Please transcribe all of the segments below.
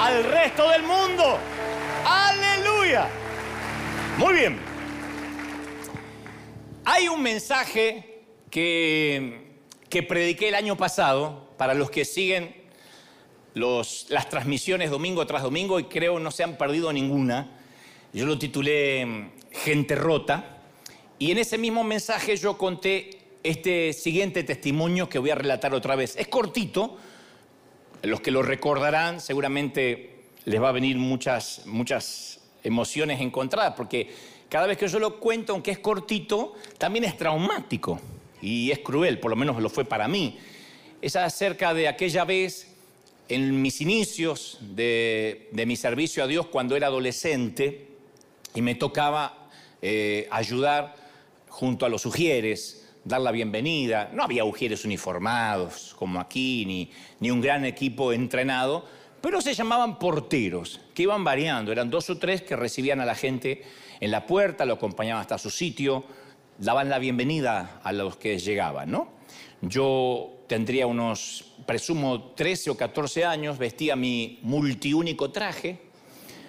al resto del mundo. Aleluya. Muy bien. Hay un mensaje que, que prediqué el año pasado para los que siguen los, las transmisiones domingo tras domingo y creo no se han perdido ninguna. Yo lo titulé mm, Gente Rota y en ese mismo mensaje yo conté este siguiente testimonio que voy a relatar otra vez. Es cortito, los que lo recordarán seguramente les va a venir muchas, muchas emociones encontradas, porque cada vez que yo lo cuento, aunque es cortito, también es traumático y es cruel, por lo menos lo fue para mí. Es acerca de aquella vez en mis inicios de, mi servicio a Dios cuando era adolescente y me tocaba eh, ayudar junto a los ujieres, dar la bienvenida. No había ujieres uniformados como aquí, ni, ni un gran equipo entrenado, pero se llamaban porteros, que iban variando. Eran dos o tres que recibían a la gente en la puerta, lo acompañaban hasta su sitio, daban la bienvenida a los que llegaban, ¿no? Yo tendría unos, presumo, 13 o 14 años, vestía mi multiúnico traje,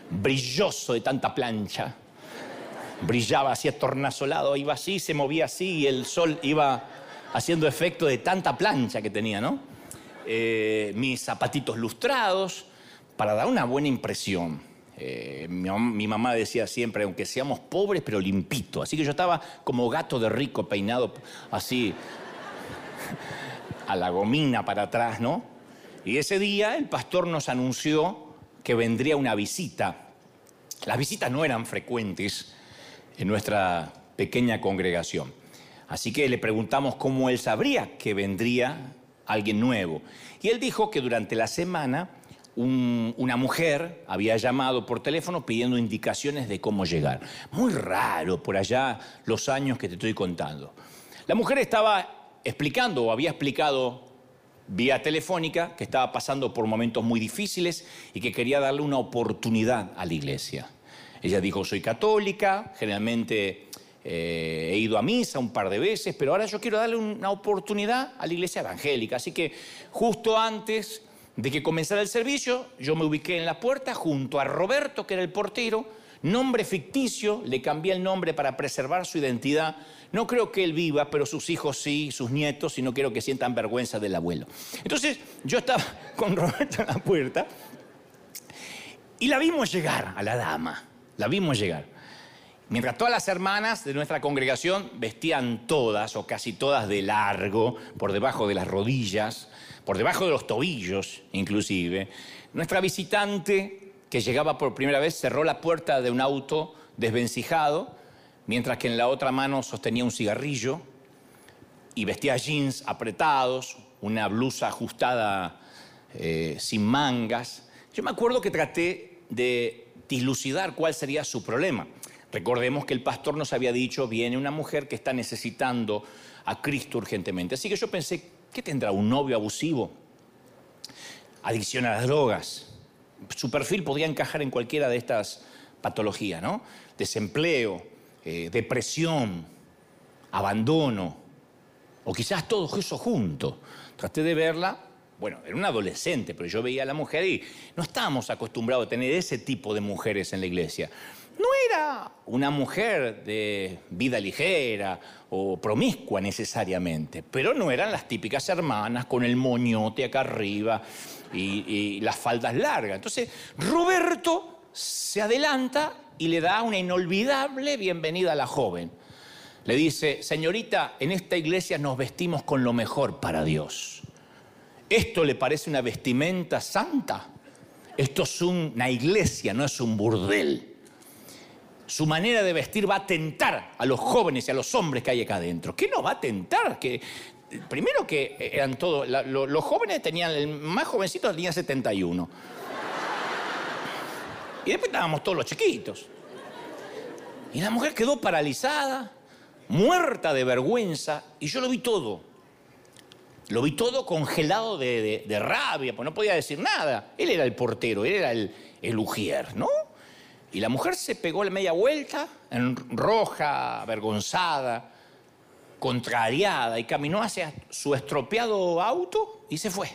brilloso de tanta plancha, brillaba así tornasolado, iba así, se movía así y el sol iba haciendo efecto de tanta plancha que tenía, ¿no? Eh, mis zapatitos lustrados, para dar una buena impresión. Eh, mi, mamá decía siempre, aunque seamos pobres, pero limpito. Así que yo estaba como gato de rico peinado así a la gomina para atrás, ¿no? Y ese día el pastor nos anunció que vendría una visita. Las visitas no eran frecuentes en nuestra pequeña congregación. Así que le preguntamos cómo él sabría que vendría alguien nuevo. Y él dijo que durante la semana una mujer había llamado por teléfono pidiendo indicaciones de cómo llegar. Muy raro por allá los años que te estoy contando. La mujer estaba explicando o había explicado vía telefónica que estaba pasando por momentos muy difíciles y que quería darle una oportunidad a la iglesia. Ella dijo, soy católica, generalmente eh, he ido a misa un par de veces, pero ahora yo quiero darle una oportunidad a la iglesia evangélica. Así que justo antes de que comenzara el servicio, yo me ubiqué en la puerta junto a Roberto, que era el portero, nombre ficticio, le cambié el nombre para preservar su identidad. No creo que él viva, pero sus hijos sí, sus nietos, y no quiero que sientan vergüenza del abuelo. Entonces yo estaba con Roberto en la puerta y la vimos llegar a la dama, la vimos llegar. Mientras todas las hermanas de nuestra congregación vestían todas o casi todas de largo, por debajo de las rodillas, por debajo de los tobillos inclusive, nuestra visitante que llegaba por primera vez cerró la puerta de un auto desvencijado, mientras que en la otra mano sostenía un cigarrillo y vestía jeans apretados, una blusa ajustada eh, sin mangas. Yo me acuerdo que traté de dilucidar cuál sería su problema. Recordemos que el pastor nos había dicho, viene una mujer que está necesitando a Cristo urgentemente. Así que yo pensé, ¿qué tendrá un novio abusivo? Adicción a las drogas. Su perfil podría encajar en cualquiera de estas patologías, ¿no? Desempleo, eh, depresión, abandono, o quizás todo eso junto. Traté de verla, bueno, era una adolescente, pero yo veía a la mujer y no estábamos acostumbrados a tener ese tipo de mujeres en la iglesia no era una mujer de vida ligera o promiscua necesariamente, pero no eran las típicas hermanas con el moñote acá arriba y, las faldas largas. Entonces, Roberto se adelanta y le da una inolvidable bienvenida a la joven. Le dice, señorita, en esta iglesia nos vestimos con lo mejor para Dios. ¿Esto le parece una vestimenta santa? Esto es una iglesia, no es un burdel su manera de vestir va a tentar a los jóvenes y a los hombres que hay acá adentro. ¿Qué nos va a tentar? Que, primero que eran todos, los jóvenes tenían, el más jovencito tenía 71. Y después estábamos todos los chiquitos. Y la mujer quedó paralizada, muerta de vergüenza, y yo lo vi todo. Lo vi todo congelado de, rabia, pues no podía decir nada. Él era el portero, él era el, el ujier, ¿no? Y la mujer se pegó la media vuelta, en roja, avergonzada, contrariada y caminó hacia su estropeado auto y se fue.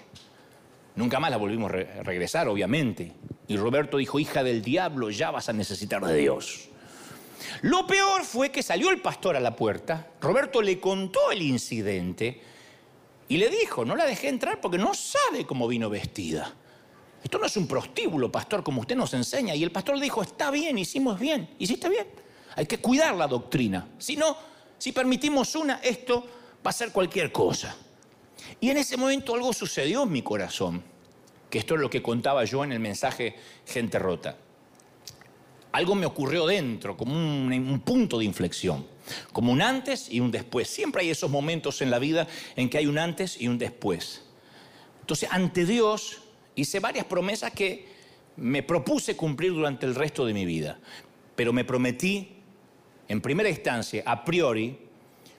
Nunca más la volvimos a regresar, obviamente. Y Roberto dijo, hija del diablo, ya vas a necesitar de Dios. Lo peor fue que salió el pastor a la puerta, Roberto le contó el incidente y le dijo, no la dejé entrar porque no sabe cómo vino vestida. Esto no es un prostíbulo, pastor, como usted nos enseña. Y el pastor le dijo, está bien, hicimos bien, hiciste bien. Hay que cuidar la doctrina. Si no, si permitimos una, esto va a ser cualquier cosa. Y en ese momento algo sucedió en mi corazón, que esto es lo que contaba yo en el mensaje Gente Rota. Algo me ocurrió dentro, como un, un punto de inflexión, como un antes y un después. Siempre hay esos momentos en la vida en que hay un antes y un después. Entonces, ante Dios hice varias promesas que me propuse cumplir durante el resto de mi vida, pero me prometí, en primera instancia, a priori,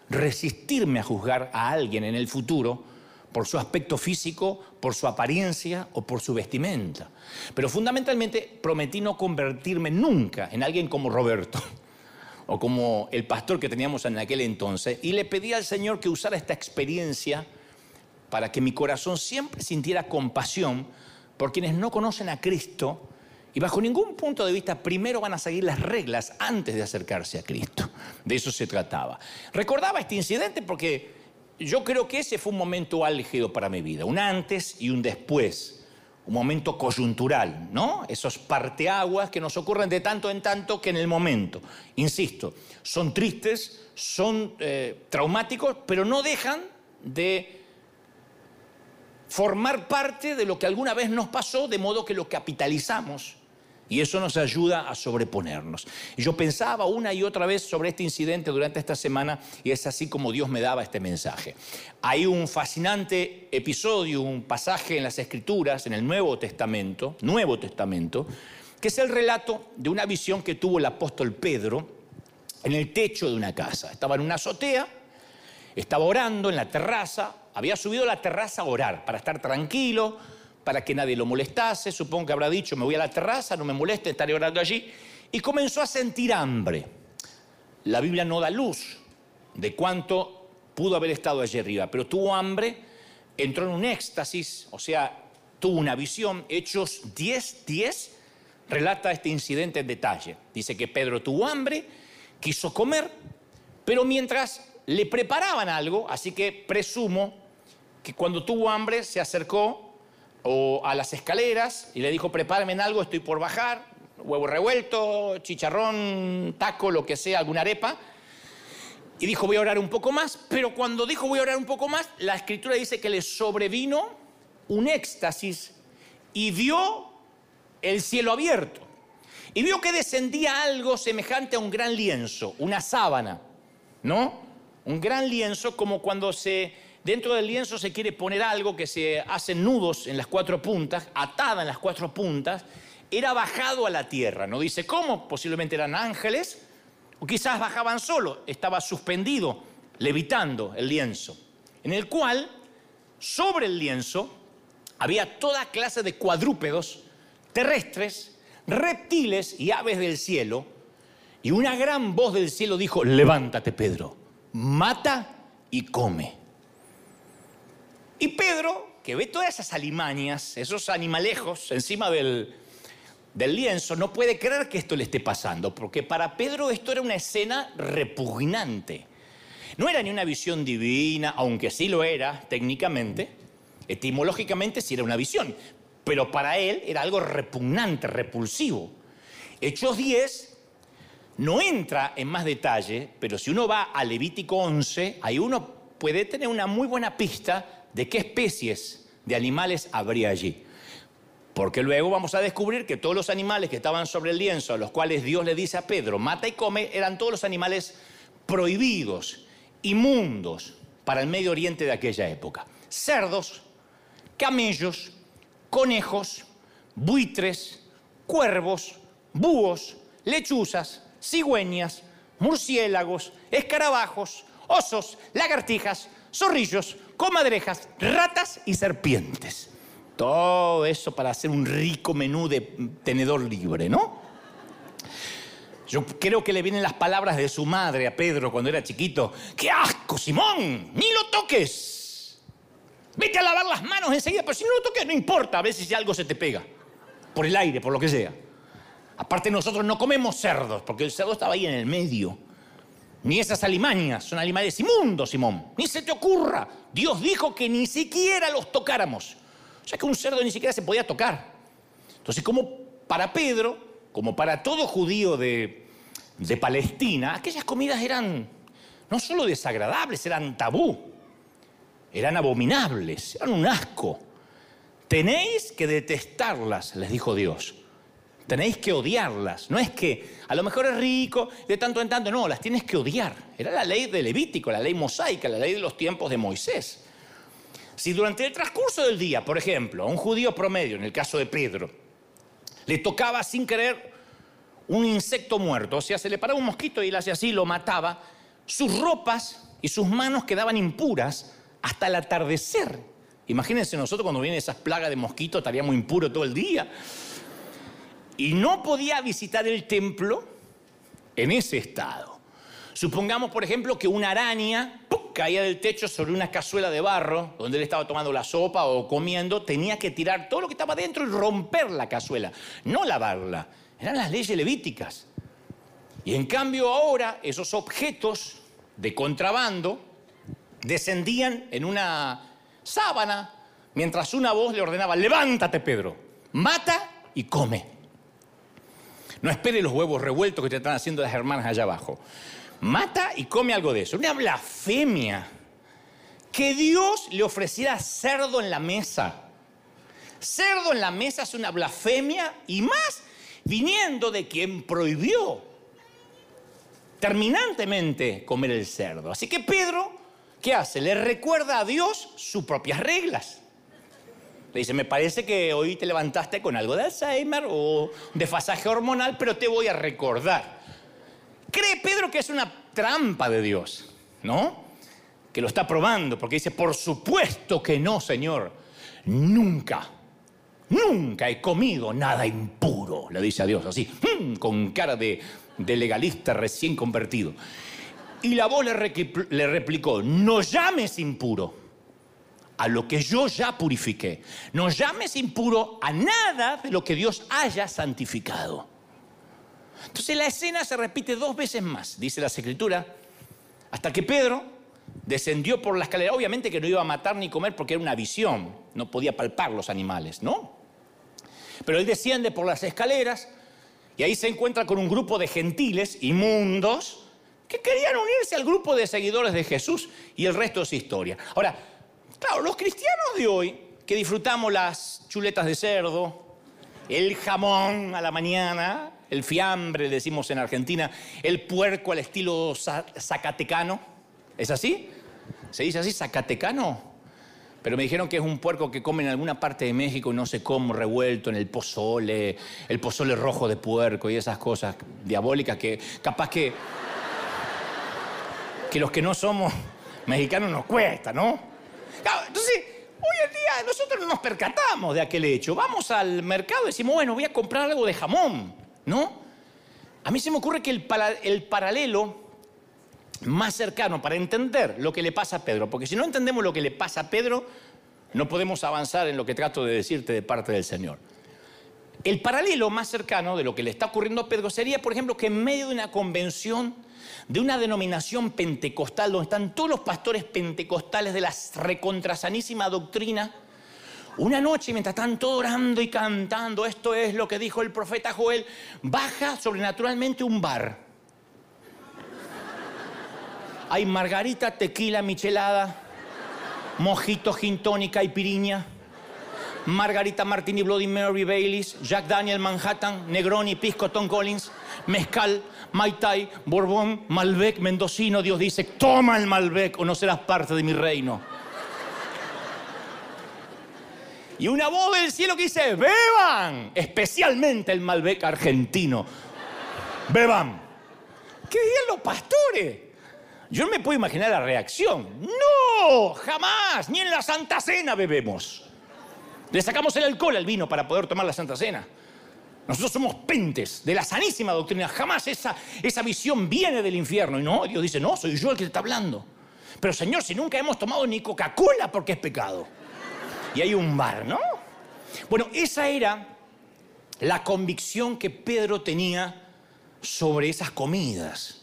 resistirme a juzgar a alguien en el futuro por su aspecto físico, por su apariencia o por su vestimenta. Pero fundamentalmente prometí no convertirme nunca en alguien como Roberto o como el pastor que teníamos en aquel entonces y le pedí al Señor que usara esta experiencia para que mi corazón siempre sintiera compasión por quienes no conocen a Cristo y bajo ningún punto de vista primero van a seguir las reglas antes de acercarse a Cristo. De eso se trataba. Recordaba este incidente porque yo creo que ese fue un momento álgido para mi vida, un antes y un después, un momento coyuntural, ¿no? Esos parteaguas que nos ocurren de tanto en tanto que en el momento, insisto, son tristes, son eh, traumáticos, pero no dejan de formar parte de lo que alguna vez nos pasó, de modo que lo capitalizamos y eso nos ayuda a sobreponernos. Yo pensaba una y otra vez sobre este incidente durante esta semana y es así como Dios me daba este mensaje. Hay un fascinante episodio, un pasaje en las Escrituras, en el Nuevo Testamento, Nuevo Testamento, que es el relato de una visión que tuvo el apóstol Pedro en el techo de una casa. Estaba en una azotea, estaba orando en la terraza, había subido a la terraza a orar para estar tranquilo, para que nadie lo molestase. Supongo que habrá dicho, me voy a la terraza, no me moleste, estaré orando allí. Y comenzó a sentir hambre. La Biblia no da luz de cuánto pudo haber estado allí arriba, pero tuvo hambre, entró en un éxtasis, o sea, tuvo una visión. Hechos 10, 10 relata este incidente en detalle. Dice que Pedro tuvo hambre, quiso comer, pero mientras le preparaban algo, así que presumo que cuando tuvo hambre se acercó o a las escaleras y le dijo, prepárame en algo, estoy por bajar, huevo revuelto, chicharrón, taco, lo que sea, alguna arepa. Y dijo, voy a orar un poco más, pero cuando dijo voy a orar un poco más, la escritura dice que le sobrevino un éxtasis y vio el cielo abierto. Y vio que descendía algo semejante a un gran lienzo, una sábana, ¿no? Un gran lienzo como cuando se Dentro del lienzo se quiere poner algo que se hacen nudos en las cuatro puntas, atada en las cuatro puntas, era bajado a la tierra. No dice cómo, posiblemente eran ángeles, o quizás bajaban solo, estaba suspendido, levitando el lienzo, en el cual, sobre el lienzo, había toda clase de cuadrúpedos terrestres, reptiles y aves del cielo, y una gran voz del cielo dijo, levántate Pedro, mata y come. Y Pedro, que ve todas esas alimañas, esos animalejos encima del, lienzo, no puede creer que esto le esté pasando, porque para Pedro esto era una escena repugnante. No era ni una visión divina, aunque sí lo era técnicamente, etimológicamente sí era una visión, pero para él era algo repugnante, repulsivo. Hechos 10 no entra en más detalle, pero si uno va a Levítico 11, ahí uno puede tener una muy buena pista de qué especies de animales habría allí. Porque luego vamos a descubrir que todos los animales que estaban sobre el lienzo, a los cuales Dios le dice a Pedro, mata y come, eran todos los animales prohibidos, inmundos para el Medio Oriente de aquella época. Cerdos, camellos, conejos, buitres, cuervos, búhos, lechuzas, cigüeñas, murciélagos, escarabajos, osos, lagartijas, zorrillos, comadrejas, ratas y serpientes. Todo eso para hacer un rico menú de tenedor libre, ¿no? Yo creo que le vienen las palabras de su madre a Pedro cuando era chiquito. ¡Qué asco, Simón! ¡Ni lo toques! Vete a lavar las manos enseguida, pero si no lo toques no importa, a veces si algo se te pega. Por el aire, por lo que sea. Aparte nosotros no comemos cerdos, porque el cerdo estaba ahí en el medio. Ni esas alimañas, son animales inmundos, Simón. Ni se te ocurra. Dios dijo que ni siquiera los tocáramos. O sea que un cerdo ni siquiera se podía tocar. Entonces, como para Pedro, como para todo judío de, Palestina, aquellas comidas eran no solo desagradables, eran tabú, eran abominables, eran un asco. Tenéis que detestarlas, les dijo Dios. Tenéis que odiarlas. No es que a lo mejor es rico, de tanto en tanto, no, las tienes que odiar. Era la ley de Levítico, la ley mosaica, la ley de los tiempos de Moisés. Si durante el transcurso del día, por ejemplo, a un judío promedio, en el caso de Pedro, le tocaba sin querer un insecto muerto, o sea, se le paraba un mosquito y él hacía así, lo mataba, sus ropas y sus manos quedaban impuras hasta el atardecer. Imagínense nosotros cuando vienen esas plagas de mosquitos, estaríamos impuros todo el día. Y no podía visitar el templo en ese estado. Supongamos, por ejemplo, que una araña caía del techo sobre una cazuela de barro, donde él estaba tomando la sopa o comiendo, tenía que tirar todo lo que estaba dentro y romper la cazuela, no lavarla. Eran las leyes levíticas. Y en cambio ahora esos objetos de contrabando descendían en una sábana mientras una voz le ordenaba, levántate Pedro, mata y come. No espere los huevos revueltos que te están haciendo las hermanas allá abajo mata y come algo de eso. Una blasfemia. Que Dios le ofreciera cerdo en la mesa. Cerdo en la mesa es una blasfemia y más viniendo de quien prohibió terminantemente comer el cerdo. Así que Pedro, ¿qué hace? Le recuerda a Dios sus propias reglas. Le dice, me parece que hoy te levantaste con algo de Alzheimer o desfasaje hormonal, pero te voy a recordar. Cree Pedro que es una trampa de Dios, ¿no? Que lo está probando, porque dice, por supuesto que no, Señor. Nunca, nunca he comido nada impuro, le dice a Dios, así, mm, con cara de, legalista recién convertido. Y la voz le replicó, no llames impuro a lo que yo ya purifiqué. No llames impuro a nada de lo que Dios haya santificado. Entonces la escena se repite dos veces más, dice la escritura, hasta que Pedro descendió por la escalera. Obviamente que no iba a matar ni comer porque era una visión, no podía palpar los animales, ¿no? Pero él desciende por las escaleras y ahí se encuentra con un grupo de gentiles inmundos que querían unirse al grupo de seguidores de Jesús y el resto es historia. Ahora, claro, los cristianos de hoy que disfrutamos las chuletas de cerdo, el jamón a la mañana, el fiambre, decimos en Argentina, el puerco al estilo zacatecano. ¿Es así? ¿Se dice así, zacatecano? Pero me dijeron que es un puerco que come en alguna parte de México y no sé cómo, revuelto en el pozole, el pozole rojo de puerco y esas cosas diabólicas que capaz que, que los que no somos mexicanos nos cuesta, ¿no? Entonces, hoy en día nosotros no nos percatamos de aquel hecho. Vamos al mercado y decimos, bueno, voy a comprar algo de jamón. ¿no? A mí se me ocurre que el, el paralelo más cercano para entender lo que le pasa a Pedro, porque si no entendemos lo que le pasa a Pedro, no podemos avanzar en lo que trato de decirte de parte del Señor. El paralelo más cercano de lo que le está ocurriendo a Pedro sería, por ejemplo, que en medio de una convención, de una denominación pentecostal, donde están todos los pastores pentecostales de la recontrasanísima doctrina, una noche, mientras están todos orando y cantando, esto es lo que dijo el profeta Joel, baja sobrenaturalmente un bar. Hay margarita, tequila, michelada, mojito, gin tónica y piriña, margarita martini, Bloody Mary, Baileys, Jack Daniel, Manhattan, Negroni, Pisco, Tom Collins, mezcal, Mai Tai, Borbón, Malbec, mendocino. Dios dice, toma el Malbec o no serás parte de mi reino. Y una voz del cielo que dice, beban, especialmente el Malbec argentino. Beban. ¿Qué dirían los pastores? Yo no me puedo imaginar la reacción. No, jamás, ni en la Santa Cena bebemos. Le sacamos el alcohol al vino para poder tomar la Santa Cena. Nosotros somos pentes de la sanísima doctrina. Jamás esa, esa visión viene del infierno. Y no, Dios dice, no, soy yo el que te está hablando. Pero Señor, si nunca hemos tomado ni Coca-Cola porque es pecado. Y hay un bar, ¿no? Bueno, esa era la convicción que Pedro tenía sobre esas comidas.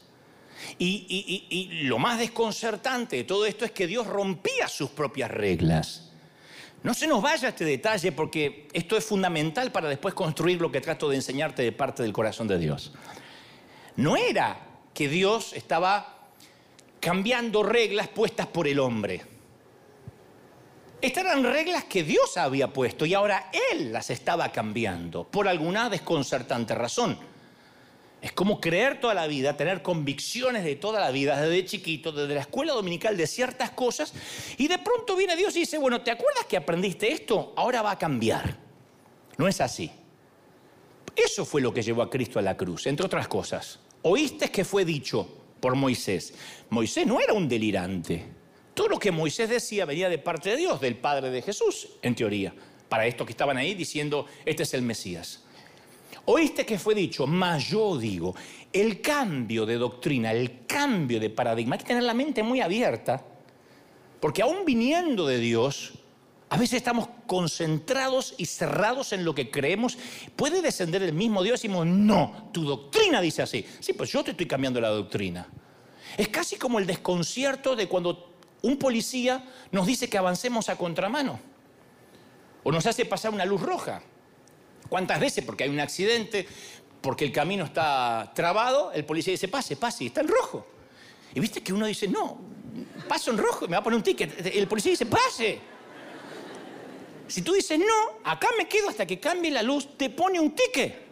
Y, y, lo más desconcertante de todo esto es que Dios rompía sus propias reglas. No se nos vaya este detalle porque esto es fundamental para después construir lo que trato de enseñarte de parte del corazón de Dios. No era que Dios estaba cambiando reglas puestas por el hombre. Estas eran reglas que Dios había puesto y ahora Él las estaba cambiando por alguna desconcertante razón. Es como creer toda la vida, tener convicciones de toda la vida, desde chiquito, desde la escuela dominical, de ciertas cosas, y de pronto viene Dios y dice, bueno, ¿te acuerdas que aprendiste esto? Ahora va a cambiar. No es así. Eso fue lo que llevó a Cristo a la cruz, entre otras cosas. Oíste que fue dicho por Moisés. Moisés no era un delirante. Todo lo que Moisés decía venía de parte de Dios, del Padre de Jesús, en teoría, para estos que estaban ahí diciendo, este es el Mesías. Oíste que fue dicho, mas yo digo, el cambio de doctrina, el cambio de paradigma, hay que tener la mente muy abierta, porque aún viniendo de Dios, a veces estamos concentrados y cerrados en lo que creemos. Puede descender el mismo Dios y decimos, no, tu doctrina dice así. Sí, pues yo te estoy cambiando la doctrina. Es casi como el desconcierto de cuando un policía nos dice que avancemos a contramano o nos hace pasar una luz roja. ¿Cuántas veces? Porque hay un accidente, porque el camino está trabado, el policía dice, pase, pase, está en rojo. Y viste que uno dice, no, paso en rojo, me va a poner un ticket. El policía dice, pase. Si tú dices, no, acá me quedo hasta que cambie la luz, te pone un ticket.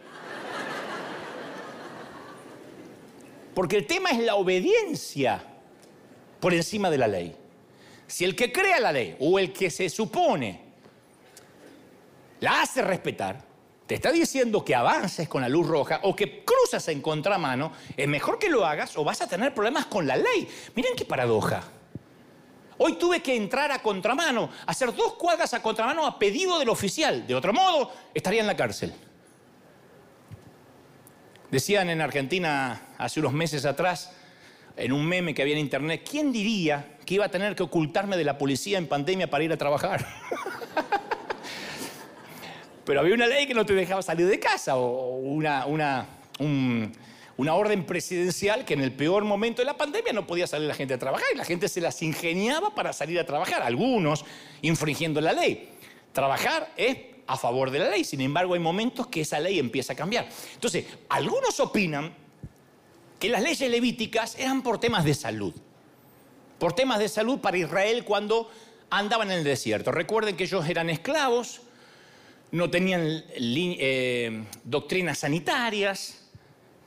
Porque el tema es la obediencia por encima de la ley. Si el que crea la ley o el que se supone la hace respetar, está diciendo que avances con la luz roja o que cruzas en contramano, es mejor que lo hagas o vas a tener problemas con la ley. Miren qué paradoja. Hoy tuve que entrar a contramano, hacer dos cuadras a contramano a pedido del oficial. De otro modo, estaría en la cárcel. Decían en Argentina hace unos meses atrás, en un meme que había en internet, ¿quién diría que iba a tener que ocultarme de la policía en pandemia para ir a trabajar? Pero había una ley que no te dejaba salir de casa o una, una, una orden presidencial que en el peor momento de la pandemia no podía salir la gente a trabajar y la gente se las ingeniaba para salir a trabajar, algunos infringiendo la ley. Trabajar es a favor de la ley, sin embargo hay momentos que esa ley empieza a cambiar. Entonces, algunos opinan que las leyes levíticas eran por temas de salud. Por temas de salud para Israel cuando andaban en el desierto. Recuerden que ellos eran esclavos, no tenían eh, doctrinas sanitarias.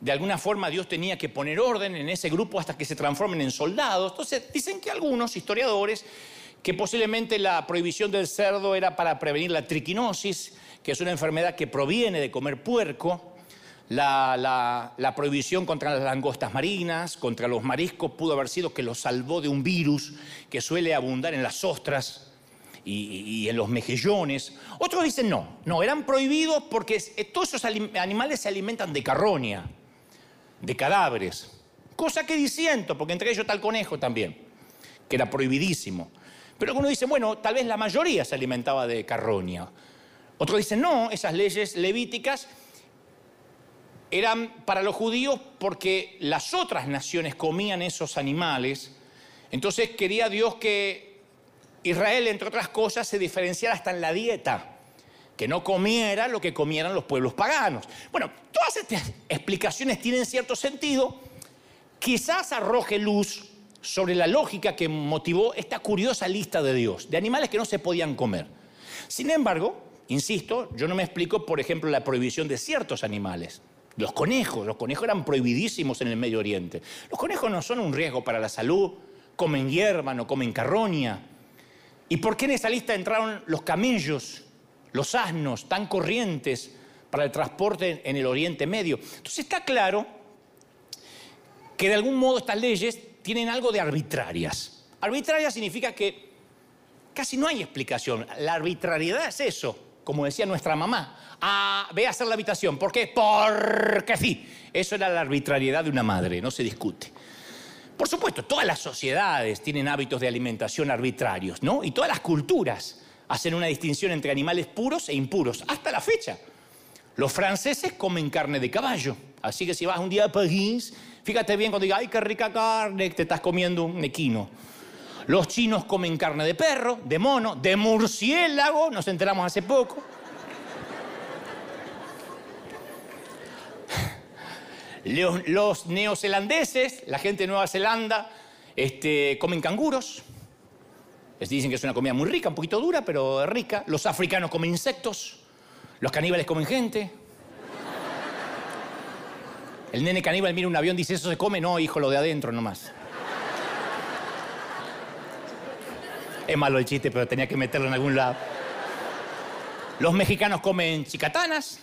De alguna forma Dios tenía que poner orden en ese grupo hasta que se transformen en soldados. Entonces dicen que algunos historiadores que posiblemente la prohibición del cerdo era para prevenir la triquinosis, que es una enfermedad que proviene de comer puerco la, prohibición contra las langostas marinas, contra los mariscos, pudo haber sido que los salvó de un virus que suele abundar en las ostras y, en los mejillones. Otros dicen no, no, eran prohibidos porque todos esos animales se alimentan de carroña, de cadáveres. Cosa que disiento, porque entre ellos está el conejo también, que era prohibidísimo. Pero algunos dicen, bueno, tal vez la mayoría se alimentaba de carroña. Otros dicen, no, esas leyes levíticas eran para los judíos porque las otras naciones comían esos animales. Entonces quería Dios que Israel, entre otras cosas, se diferenciara hasta en la dieta, que no comiera lo que comieran los pueblos paganos. Bueno, todas estas explicaciones tienen cierto sentido. Quizás arroje luz sobre la lógica que motivó esta curiosa lista de Dios, de animales que no se podían comer. Sin embargo, insisto, yo no me explico, por ejemplo, la prohibición de ciertos animales. Los conejos, los conejos eran prohibidísimos en el Medio Oriente. Los conejos no son un riesgo para la salud, comen hierba, no comen carroña. ¿Y por qué en esa lista entraron los camellos, los asnos, tan corrientes para el transporte en el Oriente Medio? Entonces está claro que de algún modo estas leyes tienen algo de arbitrarias. Arbitraria significa que casi no hay explicación. La arbitrariedad es eso, como decía nuestra mamá, a, ve a hacer la habitación. ¿Por qué? Porque sí. Eso era la arbitrariedad de una madre, no se discute. Por supuesto, todas las sociedades tienen hábitos de alimentación arbitrarios, ¿no? Y todas las culturas hacen una distinción entre animales puros e impuros, hasta la fecha. Los franceses comen carne de caballo, así que si vas un día a París, fíjate bien cuando diga, ay, qué rica carne, te estás comiendo un equino. Los chinos comen carne de perro, de mono, de murciélago, nos enteramos hace poco. Los, neozelandeses, la gente de Nueva Zelanda, este, comen canguros. Les dicen que es una comida muy rica, un poquito dura, pero rica. Los africanos comen insectos. Los caníbales comen gente. El nene caníbal mira un avión y dice, ¿eso se come? No, hijo, lo de adentro nomás. Es malo el chiste, pero tenía que meterlo en algún lado. Los mexicanos comen chicatanas,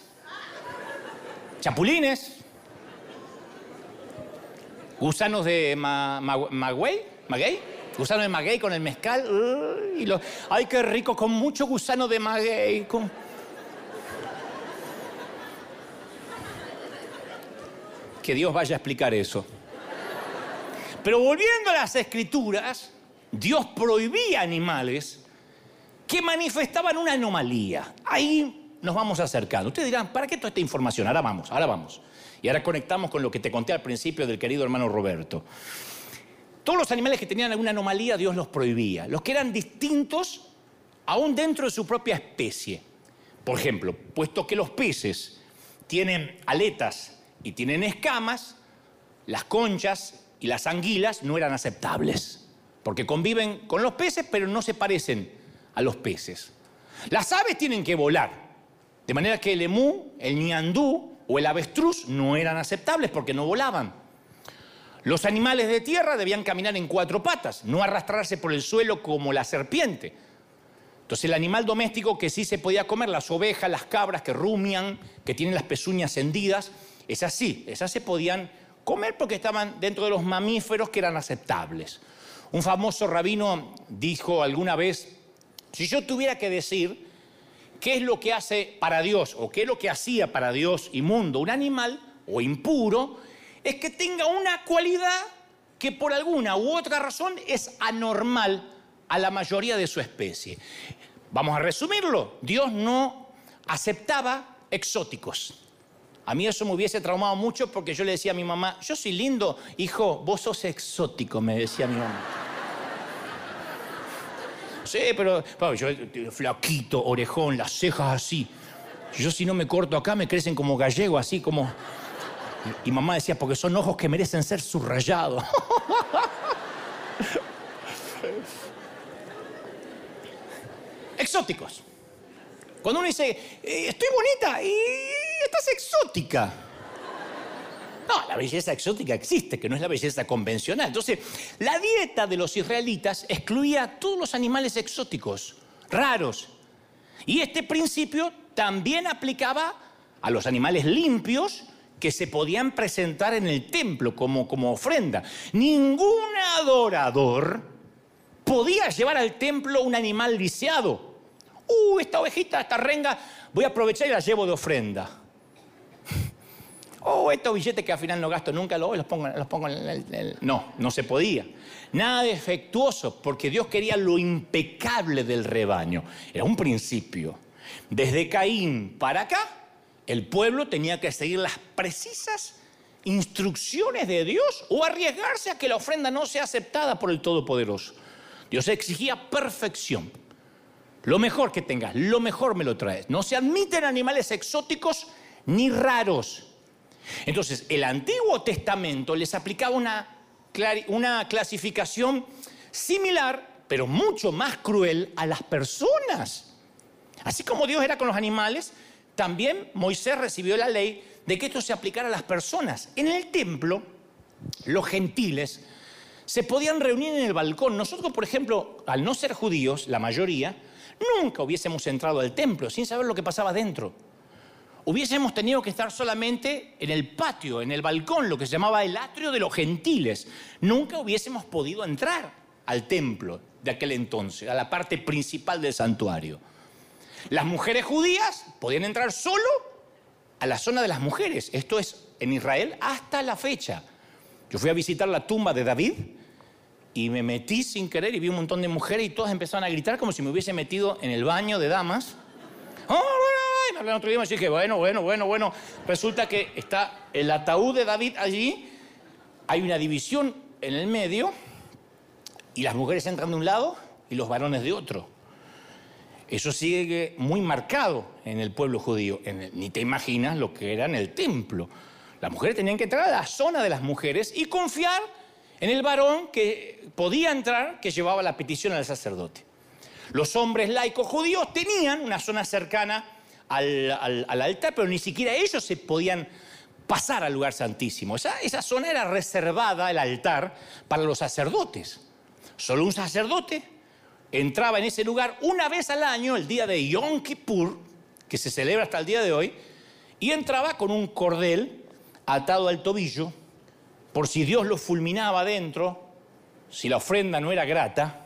chapulines, gusanos de ma, maguey, gusano de maguey con el mezcal. y ay, qué rico, con mucho gusano de maguey. Que Dios vaya a explicar eso. Pero volviendo a las escrituras, Dios prohibía animales que manifestaban una anomalía. Ahí nos vamos acercando. Ustedes dirán, ¿para qué toda esta información? Ahora vamos, ahora vamos. Y ahora conectamos con lo que te conté al principio del querido hermano Roberto. Todos los animales que tenían alguna anomalía, Dios los prohibía. Los que eran distintos, aún dentro de su propia especie. Por ejemplo, puesto que los peces tienen aletas y tienen escamas, las conchas y las anguilas no eran aceptables. Porque conviven con los peces, pero no se parecen a los peces. Las aves tienen que volar. De manera que el emú, el ñandú o el avestruz no eran aceptables porque no volaban. Los animales de tierra debían caminar en cuatro patas, no arrastrarse por el suelo como la serpiente. Entonces el animal doméstico que sí se podía comer, las ovejas, las cabras que rumian, que tienen las pezuñas hendidas, esas sí, esas se podían comer porque estaban dentro de los mamíferos que eran aceptables. Un famoso rabino dijo alguna vez, si yo tuviera que decir ¿Qué es lo que hace para Dios o qué es lo que hacía para Dios inmundo un animal o impuro? Es que tenga una cualidad que por alguna u otra razón es anormal a la mayoría de su especie. Vamos a resumirlo. Dios no aceptaba exóticos. A mí eso me hubiese traumado mucho porque yo le decía a mi mamá, yo soy lindo, hijo, vos sos exótico, me decía mi mamá. Sí, pero, yo flaquito, orejón, las cejas así. Yo si no me corto acá me crecen como gallego, así como... Y mamá decía, porque son ojos que merecen ser subrayados. Exóticos. Cuando uno dice, eh, estoy bonita y estás exótica. No, la belleza exótica existe, que no es la belleza convencional. Entonces, la dieta de los israelitas excluía a todos los animales exóticos, raros. Y este principio también aplicaba a los animales limpios que se podían presentar en el templo como, como ofrenda. Ningún adorador podía llevar al templo un animal lisiado. Uh, esta ovejita, esta renga, voy a aprovechar y la llevo de ofrenda. Oh, estos billetes que al final no gasto nunca, los pongo, los pongo en el, No, no se podía. Nada defectuoso, porque Dios quería lo impecable del rebaño. Era un principio. Desde Caín para acá, el pueblo tenía que seguir las precisas instrucciones de Dios o arriesgarse a que la ofrenda no sea aceptada por el Todopoderoso. Dios exigía perfección. Lo mejor que tengas, lo mejor me lo traes. No se admiten animales exóticos ni raros. Entonces, el Antiguo Testamento les aplicaba una, una clasificación similar, pero mucho más cruel a las personas. Así como Dios era con los animales, también Moisés recibió la ley de que esto se aplicara a las personas. En el templo, los gentiles se podían reunir en el balcón. Nosotros, por ejemplo, al no ser judíos, la mayoría, nunca hubiésemos entrado al templo sin saber lo que pasaba dentro hubiésemos tenido que estar solamente en el patio, en el balcón, lo que se llamaba el atrio de los gentiles. Nunca hubiésemos podido entrar al templo de aquel entonces, a la parte principal del santuario. Las mujeres judías podían entrar solo a la zona de las mujeres. Esto es en Israel hasta la fecha. Yo fui a visitar la tumba de David y me metí sin querer y vi un montón de mujeres y todas empezaron a gritar como si me hubiese metido en el baño de damas. ¡Oh, hablaron otro idioma y dije, bueno, bueno, bueno, bueno. Resulta que está el ataúd de David allí, hay una división en el medio y las mujeres entran de un lado y los varones de otro. Eso sigue muy marcado en el pueblo judío. ni te imaginas lo que era en el templo. Las mujeres tenían que entrar a la zona de las mujeres y confiar en el varón que podía entrar, que llevaba la petición al sacerdote. Los hombres laicos judíos tenían una zona cercana al, altar, pero ni siquiera ellos se podían pasar al lugar santísimo. Esa, esa zona era reservada, el altar, para los sacerdotes. Solo un sacerdote entraba en ese lugar una vez al año, el día de Yom Kippur, que se celebra hasta el día de hoy, y entraba con un cordel atado al tobillo, por si Dios lo fulminaba dentro, si la ofrenda no era grata,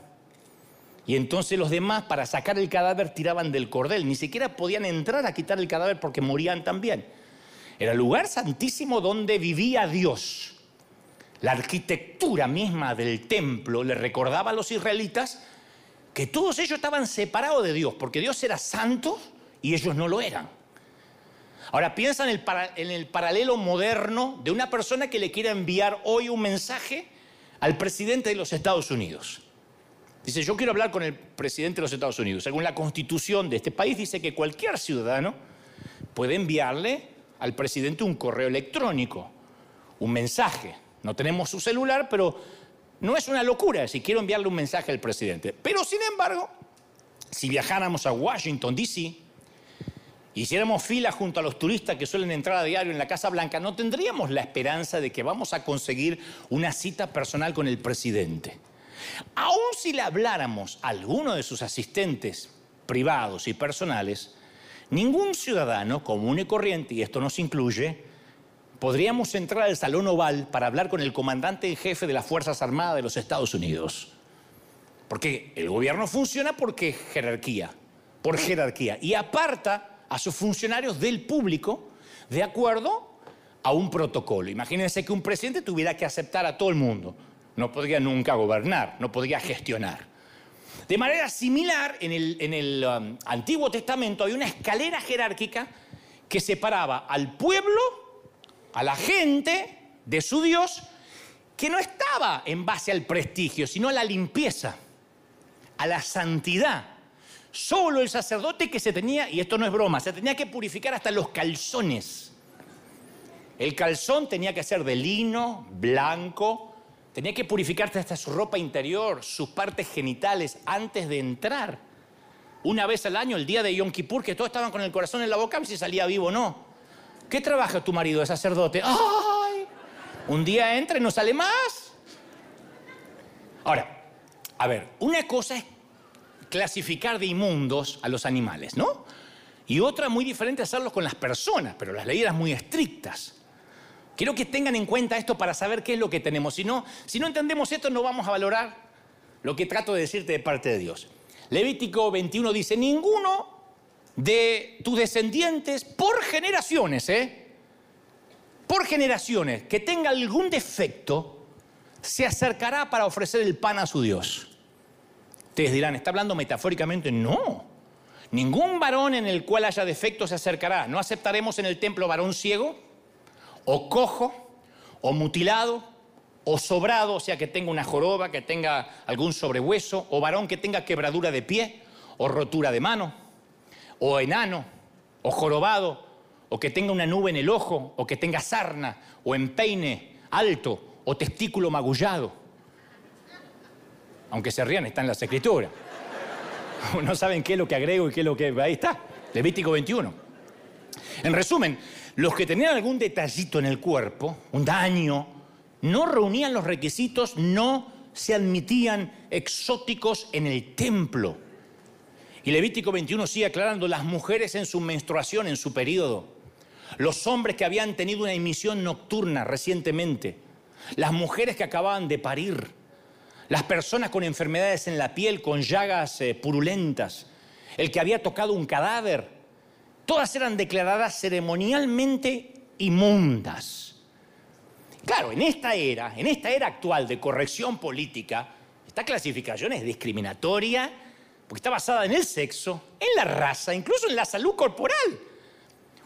y entonces los demás para sacar el cadáver tiraban del cordel, ni siquiera podían entrar a quitar el cadáver porque morían también. Era el lugar santísimo donde vivía Dios. La arquitectura misma del templo le recordaba a los israelitas que todos ellos estaban separados de Dios, porque Dios era santo y ellos no lo eran. Ahora piensa en el, paralelo moderno de una persona que le quiere enviar hoy un mensaje al presidente de los Estados Unidos. Dice, yo quiero hablar con el presidente de los Estados Unidos. Según la constitución de este país, dice que cualquier ciudadano puede enviarle al presidente un correo electrónico, un mensaje. No tenemos su celular, pero no es una locura si quiero enviarle un mensaje al presidente. Pero sin embargo, si viajáramos a Washington, D.C., hiciéramos fila junto a los turistas que suelen entrar a diario en la Casa Blanca, no tendríamos la esperanza de que vamos a conseguir una cita personal con el presidente. Aún si le habláramos a alguno de sus asistentes privados y personales, ningún ciudadano común y corriente, y esto nos incluye, podríamos entrar al Salón Oval para hablar con el comandante en jefe de las Fuerzas Armadas de los Estados Unidos. Porque el gobierno funciona porque jerarquía, por jerarquía, y aparta a sus funcionarios del público de acuerdo a un protocolo. Imagínense que un presidente tuviera que aceptar a todo el mundo. No podría nunca gobernar, no podría gestionar. De manera similar, en el, um, Antiguo Testamento hay una escalera jerárquica que separaba al pueblo, a la gente de su Dios, que no estaba en base al prestigio, sino a la limpieza, a la santidad. Solo el sacerdote que se tenía, y esto no es broma, se tenía que purificar hasta los calzones. El calzón tenía que ser de lino, blanco, tenía que purificarse hasta su ropa interior, sus partes genitales, antes de entrar. Una vez al año, el día de Yom Kippur, que todos estaban con el corazón en la boca, si salía vivo o no. ¿Qué trabaja tu marido de sacerdote? ¡Ay! Un día entra y no sale más. Ahora, a ver, una cosa es clasificar de inmundos a los animales, ¿no? Y otra muy diferente hacerlo con las personas, pero las leyes eran muy estrictas. Quiero que tengan en cuenta esto para saber qué es lo que tenemos. Si no, si no entendemos esto, no vamos a valorar lo que trato de decirte de parte de Dios. Levítico 21 dice, ninguno de tus descendientes por generaciones, ¿eh? Por generaciones, que tenga algún defecto, se acercará para ofrecer el pan a su Dios. Ustedes dirán, ¿está hablando metafóricamente? No. Ningún varón en el cual haya defecto se acercará. No aceptaremos en el templo varón ciego, o cojo, o mutilado, o sobrado, o sea, que tenga una joroba, que tenga algún sobrehueso, o varón que tenga quebradura de pie, o rotura de mano, o enano, o jorobado, o que tenga una nube en el ojo, o que tenga sarna, o empeine alto, o testículo magullado aunque se rían, está en las escrituras. No saben qué es lo que agrego y qué es lo que... Ahí está, Levítico 21. En resumen, los que tenían algún detallito en el cuerpo, un daño, no reunían los requisitos, no se admitían exóticos en el templo. Y Levítico 21 sigue aclarando las mujeres en su menstruación, en su periodo, los hombres que habían tenido una emisión nocturna recientemente, las mujeres que acababan de parir, las personas con enfermedades en la piel, con llagas eh, purulentas, el que había tocado un cadáver. Todas eran declaradas ceremonialmente inmundas. Claro, en esta era, en esta era actual de corrección política, esta clasificación es discriminatoria porque está basada en el sexo, en la raza, incluso en la salud corporal.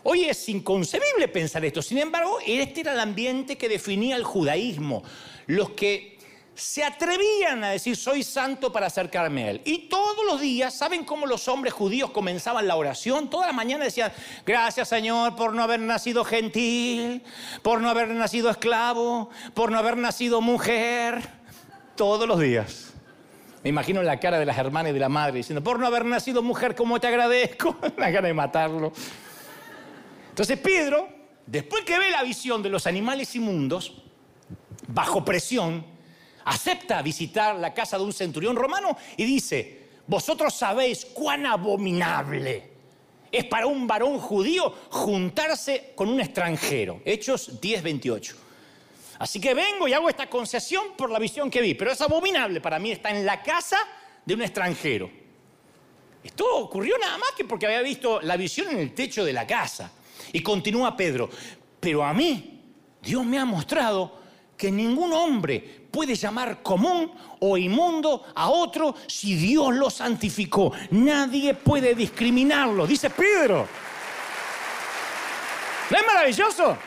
Hoy es inconcebible pensar esto. Sin embargo, este era el ambiente que definía el judaísmo. Los que se atrevían a decir soy santo para acercarme a él. Y todos los días, ¿saben cómo los hombres judíos comenzaban la oración? Toda la mañana decían, gracias Señor por no haber nacido gentil, por no haber nacido esclavo, por no haber nacido mujer. Todos los días. Me imagino la cara de las hermanas y de la madre diciendo, por no haber nacido mujer, ¿cómo te agradezco? la gana de matarlo. Entonces Pedro, después que ve la visión de los animales inmundos, bajo presión, acepta visitar la casa de un centurión romano y dice, vosotros sabéis cuán abominable es para un varón judío juntarse con un extranjero. Hechos 10:28. Así que vengo y hago esta concesión por la visión que vi, pero es abominable para mí estar en la casa de un extranjero. Esto ocurrió nada más que porque había visto la visión en el techo de la casa. Y continúa Pedro, pero a mí Dios me ha mostrado que ningún hombre puede llamar común o inmundo a otro si Dios lo santificó. Nadie puede discriminarlo, dice Pedro. ¿No es maravilloso?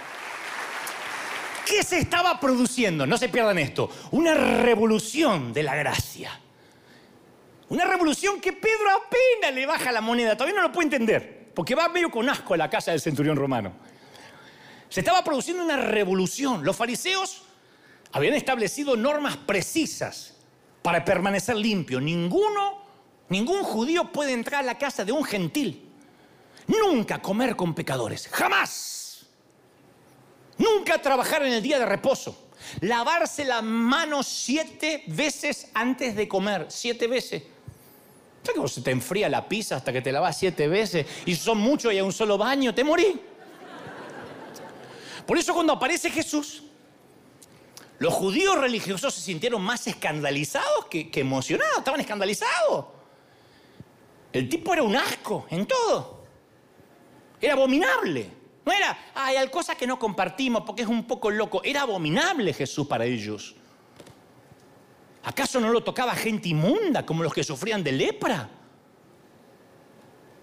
¿Qué se estaba produciendo? No se pierdan esto. Una revolución de la gracia. Una revolución que Pedro apenas le baja la moneda. Todavía no lo puede entender porque va medio con asco a la casa del centurión romano. Se estaba produciendo una revolución. Los fariseos habían establecido normas precisas para permanecer limpio. Ninguno, ningún judío puede entrar a la casa de un gentil. Nunca comer con pecadores. Jamás. Nunca trabajar en el día de reposo. Lavarse las manos siete veces antes de comer. Siete veces. ¿Sabes cómo se te enfría la pizza hasta que te lavas siete veces y son muchos y hay un solo baño? Te morí. Por eso cuando aparece Jesús, los judíos religiosos se sintieron más escandalizados que, emocionados, estaban escandalizados. El tipo era un asco en todo. Era abominable. No era, hay cosas que no compartimos porque es un poco loco. Era abominable Jesús para ellos. ¿Acaso no lo tocaba gente inmunda como los que sufrían de lepra?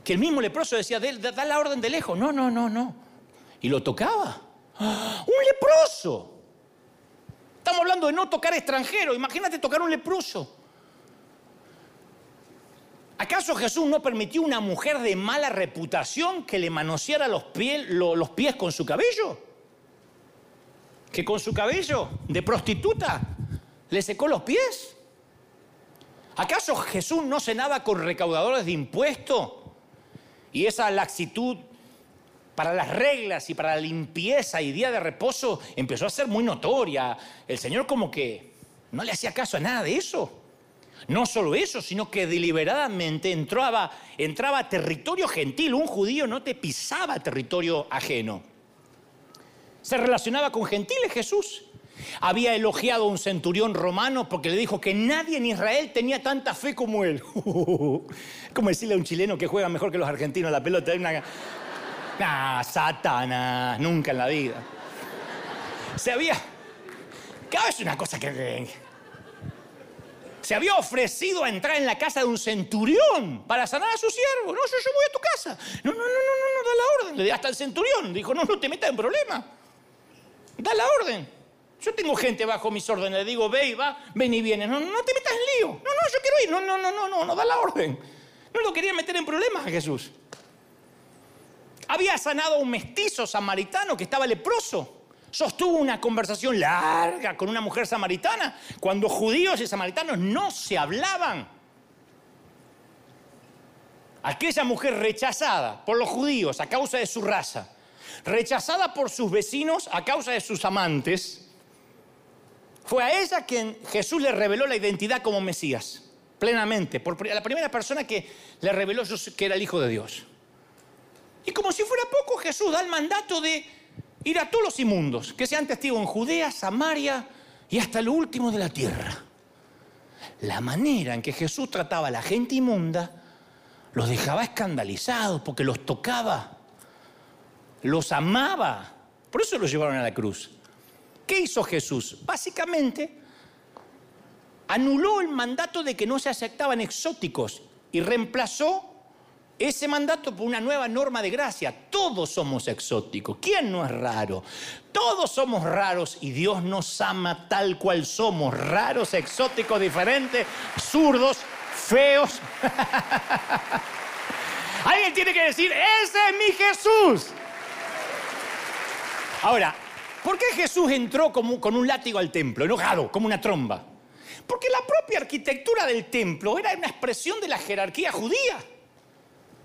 Que el mismo leproso decía, da la orden de lejos. No, no, no, no. Y lo tocaba. ¡Ah! ¡Un leproso! Estamos hablando de no tocar extranjero. Imagínate tocar un leproso. ¿Acaso Jesús no permitió una mujer de mala reputación que le manoseara los los pies con su cabello? Que con su cabello de prostituta ¿Le secó los pies? ¿Acaso Jesús no cenaba con recaudadores de impuestos? Y esa laxitud para las reglas y para la limpieza y día de reposo empezó a ser muy notoria. El Señor como que no le hacía caso a nada de eso. No solo eso, sino que deliberadamente entraba, entraba a territorio gentil. Un judío no te pisaba territorio ajeno. Se relacionaba con gentiles Jesús. Había elogiado a un centurión romano porque le dijo que nadie en Israel tenía tanta fe como él. como decirle a un chileno que juega mejor que los argentinos la pelota. Una... Nah, Satanás, nunca en la vida. Se había... Cada vez una cosa que... Se había ofrecido a entrar en la casa de un centurión para sanar a su siervo. No, yo, yo voy a tu casa. No, no, no, no, no, da la orden. Le di hasta el centurión. Dijo, no, no te metas en problema. Da la orden. Yo tengo gente bajo mis órdenes, le digo, ve y va, ven y viene. No, no te metas en lío. No, no, yo quiero ir. No, no, no, no, no, no da la orden. No lo quería meter en problemas a Jesús. Había sanado a un mestizo samaritano que estaba leproso. Sostuvo una conversación larga con una mujer samaritana cuando judíos y samaritanos no se hablaban. Aquella mujer rechazada por los judíos a causa de su raza, rechazada por sus vecinos a causa de sus amantes, fue a ella quien Jesús le reveló la identidad como Mesías, plenamente, por la primera persona que le reveló que era el Hijo de Dios. Y como si fuera poco, Jesús da el mandato de ir a todos los inmundos, que sean testigos en Judea, Samaria y hasta lo último de la tierra. La manera en que Jesús trataba a la gente inmunda los dejaba escandalizados porque los tocaba, los amaba. Por eso los llevaron a la cruz. ¿Qué hizo Jesús? Básicamente anuló el mandato de que no se aceptaban exóticos y reemplazó ese mandato por una nueva norma de gracia. Todos somos exóticos. ¿Quién no es raro? Todos somos raros y Dios nos ama tal cual somos. Raros, exóticos, diferentes, zurdos, feos. Alguien tiene que decir, ese es mi Jesús. Ahora, ¿por qué Jesús entró con un látigo al templo, enojado, como una tromba? Porque la propia arquitectura del templo era una expresión de la jerarquía judía.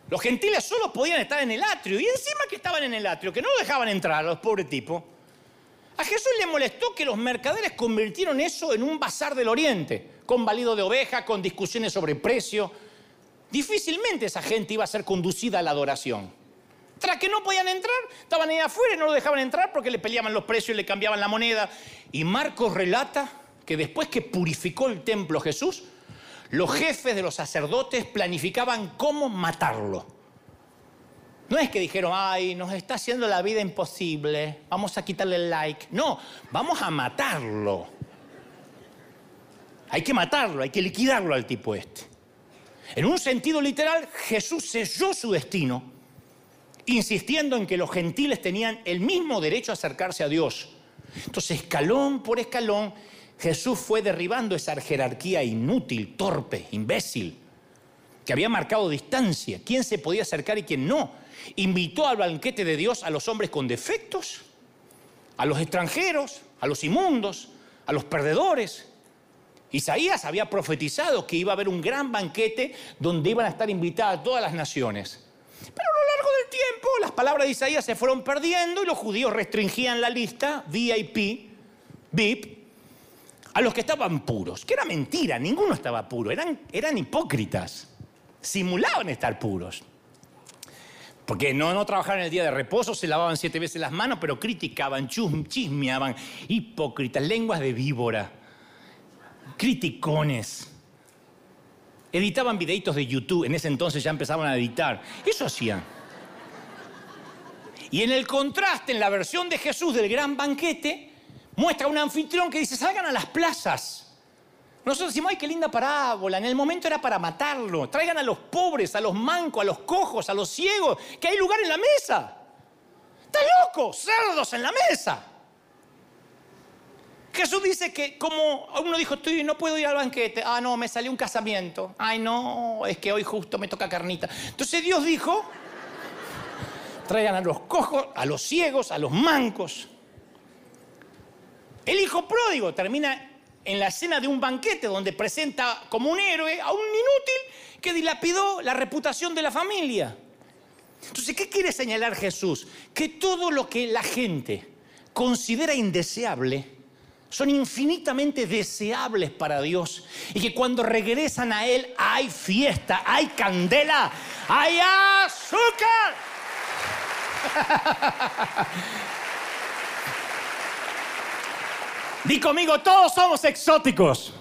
Los gentiles solo podían estar en el atrio y encima que estaban en el atrio, que no lo dejaban entrar los pobres tipos. A Jesús le molestó que los mercaderes convirtieron eso en un bazar del oriente, con valido de oveja, con discusiones sobre precio. Difícilmente esa gente iba a ser conducida a la adoración. Tras que no podían entrar, estaban ahí afuera y no lo dejaban entrar porque le peleaban los precios y le cambiaban la moneda. Y Marcos relata que después que purificó el templo Jesús, los jefes de los sacerdotes planificaban cómo matarlo. No es que dijeron, ay, nos está haciendo la vida imposible, vamos a quitarle el like. No, vamos a matarlo. Hay que matarlo, hay que liquidarlo al tipo este. En un sentido literal, Jesús selló su destino, insistiendo en que los gentiles tenían el mismo derecho a acercarse a Dios. Entonces, escalón por escalón, Jesús fue derribando esa jerarquía inútil, torpe, imbécil, que había marcado distancia, quién se podía acercar y quién no. Invitó al banquete de Dios a los hombres con defectos, a los extranjeros, a los inmundos, a los perdedores. Isaías había profetizado que iba a haber un gran banquete donde iban a estar invitadas todas las naciones. Pero a lo largo del tiempo las palabras de Isaías se fueron perdiendo y los judíos restringían la lista VIP, VIP, a los que estaban puros, que era mentira, ninguno estaba puro, eran, eran hipócritas, simulaban estar puros. Porque no, no trabajaban el día de reposo, se lavaban siete veces las manos, pero criticaban, chismeaban, hipócritas, lenguas de víbora, criticones. Editaban videitos de YouTube, en ese entonces ya empezaban a editar. Eso hacían. Y en el contraste, en la versión de Jesús del gran banquete, muestra a un anfitrión que dice, salgan a las plazas. Nosotros decimos, ay, qué linda parábola. En el momento era para matarlo. Traigan a los pobres, a los mancos, a los cojos, a los ciegos, que hay lugar en la mesa. ¡Está loco! Cerdos en la mesa. Jesús dice que como uno dijo, estoy, no puedo ir al banquete. Ah, no, me salió un casamiento. Ay, no, es que hoy justo me toca carnita. Entonces Dios dijo, traigan a los cojos, a los ciegos, a los mancos. El hijo pródigo termina en la escena de un banquete donde presenta como un héroe a un inútil que dilapidó la reputación de la familia. Entonces, ¿qué quiere señalar Jesús? Que todo lo que la gente considera indeseable son infinitamente deseables para Dios y que cuando regresan a Él hay fiesta, hay candela, hay azúcar. Di conmigo, todos somos exóticos.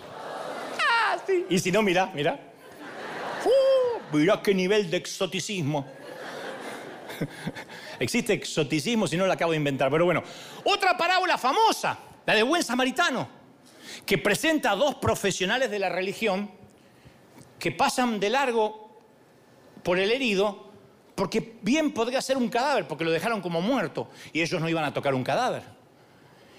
Ah, sí. Y si no, mira, mira. Uh, mira qué nivel de exoticismo. Existe exoticismo, si no lo acabo de inventar. Pero bueno, otra parábola famosa, la de buen samaritano, que presenta a dos profesionales de la religión que pasan de largo por el herido porque bien podría ser un cadáver, porque lo dejaron como muerto y ellos no iban a tocar un cadáver.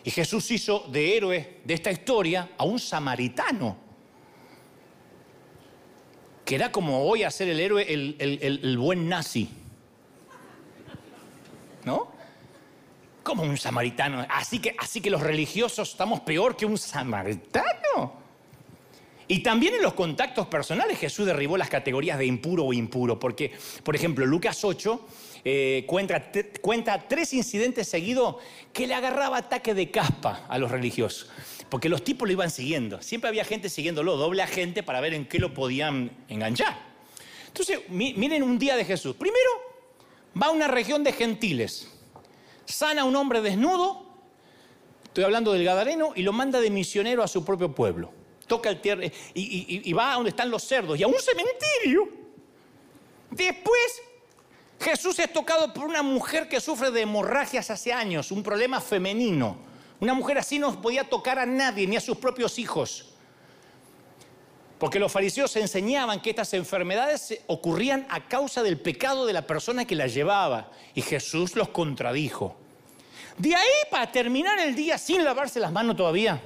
Y Jesús hizo de héroe de esta historia a un samaritano, que era como hoy hacer el héroe el, buen nazi. ¿No? Como un samaritano. Así que, así que los religiosos estamos peor que un samaritano. Y también en los contactos personales Jesús derribó las categorías de impuro o impuro, porque, por ejemplo, Lucas 8 eh, cuenta, tres incidentes seguidos que le agarraba ataque de caspa a los religiosos. Porque los tipos lo iban siguiendo. Siempre había gente siguiéndolo, doble agente para ver en qué lo podían enganchar. Entonces, miren un día de Jesús. Primero, va a una región de gentiles. Sana a un hombre desnudo, estoy hablando del Gadareno, y lo manda de misionero a su propio pueblo. Toca el tierra y, va a donde están los cerdos y a un cementerio Después, Jesús es tocado por una mujer que sufre de hemorragias hace años, un problema femenino. Una mujer así no podía tocar a nadie, ni a sus propios hijos. Porque los fariseos enseñaban que estas enfermedades ocurrían a causa del pecado de la persona que las llevaba. Y Jesús los contradijo. De ahí para terminar el día sin lavarse las manos todavía.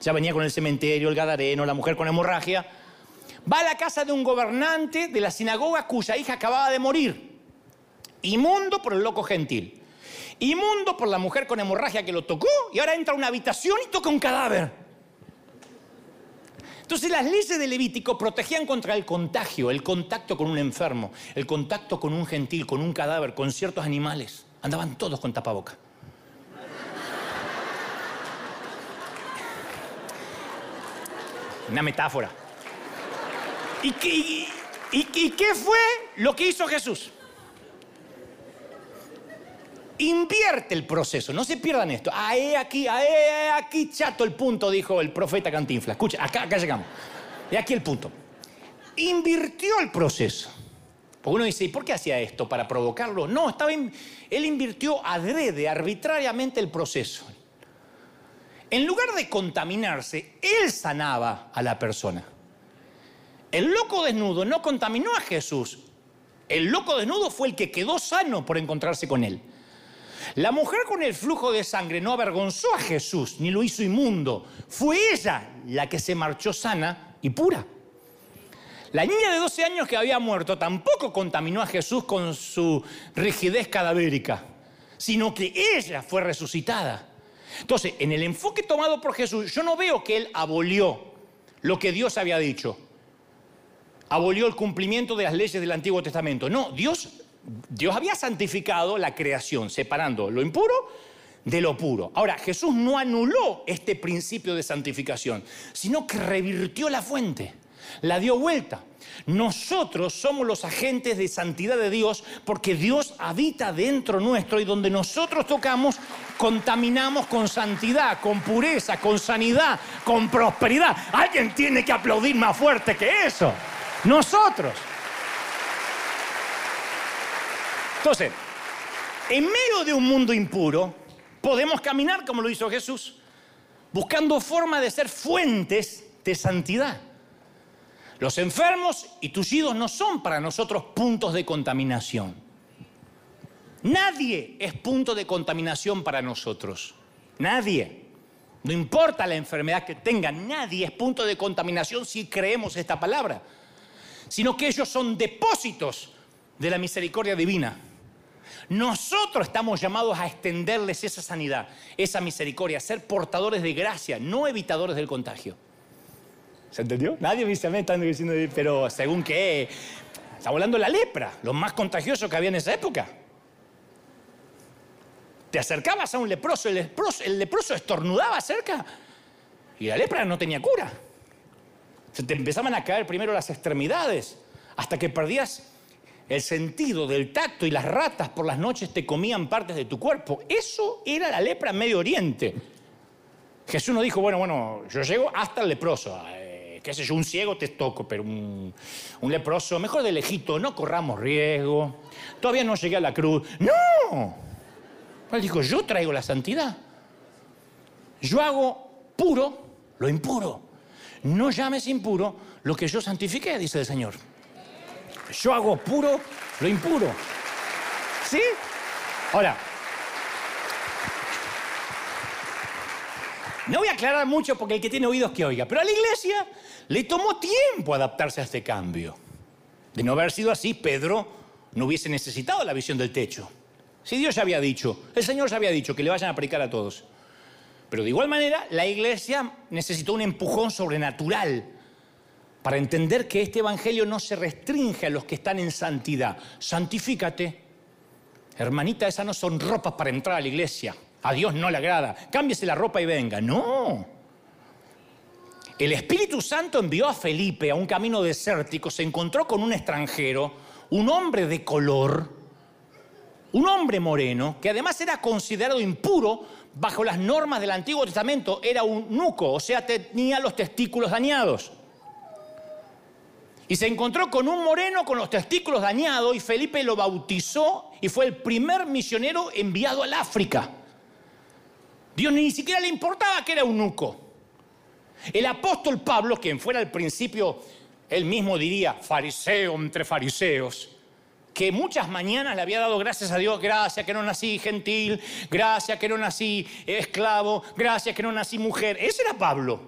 Ya venía con el cementerio, el gadareno, la mujer con hemorragia. Va a la casa de un gobernante de la sinagoga cuya hija acababa de morir. Inmundo por el loco gentil. Inmundo por la mujer con hemorragia que lo tocó y ahora entra a una habitación y toca un cadáver. Entonces las leyes de Levítico protegían contra el contagio, el contacto con un enfermo, el contacto con un gentil, con un cadáver, con ciertos animales. Andaban todos con tapaboca. Una metáfora. ¿Y qué, fue lo que hizo Jesús? Invierte el proceso, no se pierdan esto. Ahí, aquí, ahí, aquí, chato el punto, dijo el profeta Cantinflas. Escucha, acá, acá llegamos. Y aquí el punto. Invirtió el proceso. Porque uno dice, ¿y por qué hacía esto? ¿Para provocarlo? No, estaba él invirtió adrede, arbitrariamente el proceso. En lugar de contaminarse, él sanaba a la persona. El loco desnudo no contaminó a Jesús. El loco desnudo fue el que quedó sano por encontrarse con él. La mujer con el flujo de sangre no avergonzó a Jesús ni lo hizo inmundo. Fue ella la que se marchó sana y pura. La niña de 12 años que había muerto tampoco contaminó a Jesús con su rigidez cadavérica, sino que ella fue resucitada. Entonces, en el enfoque tomado por Jesús, yo no veo que él abolió lo que Dios había dicho. Abolió el cumplimiento de las leyes del Antiguo Testamento. No, Dios Dios había santificado la creación, separando lo impuro de lo puro. Ahora, Jesús no anuló este principio de santificación, sino que revirtió la fuente, la dio vuelta. Nosotros somos los agentes de santidad de Dios porque Dios habita dentro nuestro y donde nosotros tocamos, contaminamos con santidad, con pureza, con sanidad, con prosperidad. Alguien tiene que aplaudir más fuerte que eso. Nosotros. Entonces, en medio de un mundo impuro, podemos caminar como lo hizo Jesús, buscando forma de ser fuentes de santidad. Los enfermos y tullidos no son para nosotros puntos de contaminación. Nadie es punto de contaminación para nosotros. Nadie. No importa la enfermedad que tengan, nadie es punto de contaminación si creemos esta palabra, sino que ellos son depósitos de la misericordia divina. Nosotros estamos llamados a extenderles esa sanidad, esa misericordia, a ser portadores de gracia, no evitadores del contagio. ¿Se entendió? Nadie me dice están diciendo, pero según qué. Está hablando de la lepra, lo más contagioso que había en esa época. Te acercabas a un leproso, el leproso, estornudaba cerca y la lepra no tenía cura. Se te empezaban a caer primero las extremidades hasta que perdías el sentido del tacto y las ratas por las noches te comían partes de tu cuerpo. Eso era la lepra en Medio Oriente. Jesús no dijo, bueno, bueno, yo llego hasta el leproso. Eh, qué sé yo, un ciego te toco, pero un, leproso, mejor de lejito, no corramos riesgo. Todavía no llegué a la cruz. ¡No! Él dijo, yo traigo la santidad. Yo hago puro lo impuro. No llames impuro lo que yo santifiqué, dice el Señor. Yo hago puro lo impuro. ¿Sí? Ahora, no voy a aclarar mucho porque el que tiene oídos que oiga, pero a la iglesia le tomó tiempo adaptarse a este cambio. De no haber sido así, Pedro no hubiese necesitado la visión del techo. Si Dios ya había dicho, el Señor ya había dicho que le vayan a predicar a todos. Pero de igual manera, la iglesia necesitó un empujón sobrenatural para entender que este Evangelio no se restringe a los que están en santidad. Santifícate. Hermanita, esas no son ropas para entrar a la iglesia. A Dios no le agrada. Cámbiese la ropa y venga. No. El Espíritu Santo envió a Felipe a un camino desértico, se encontró con un extranjero, un hombre de color, un hombre moreno, que además era considerado impuro bajo las normas del Antiguo Testamento, era un nuco, o sea, tenía los testículos dañados. Y se encontró con un moreno con los testículos dañados y Felipe lo bautizó y fue el primer misionero enviado al África. Dios ni siquiera le importaba que era eunuco. El apóstol Pablo, quien fuera al principio, él mismo diría, fariseo entre fariseos, que muchas mañanas le había dado gracias a Dios, gracias que no nací gentil, gracias que no nací esclavo, gracias que no nací mujer. Ese era Pablo.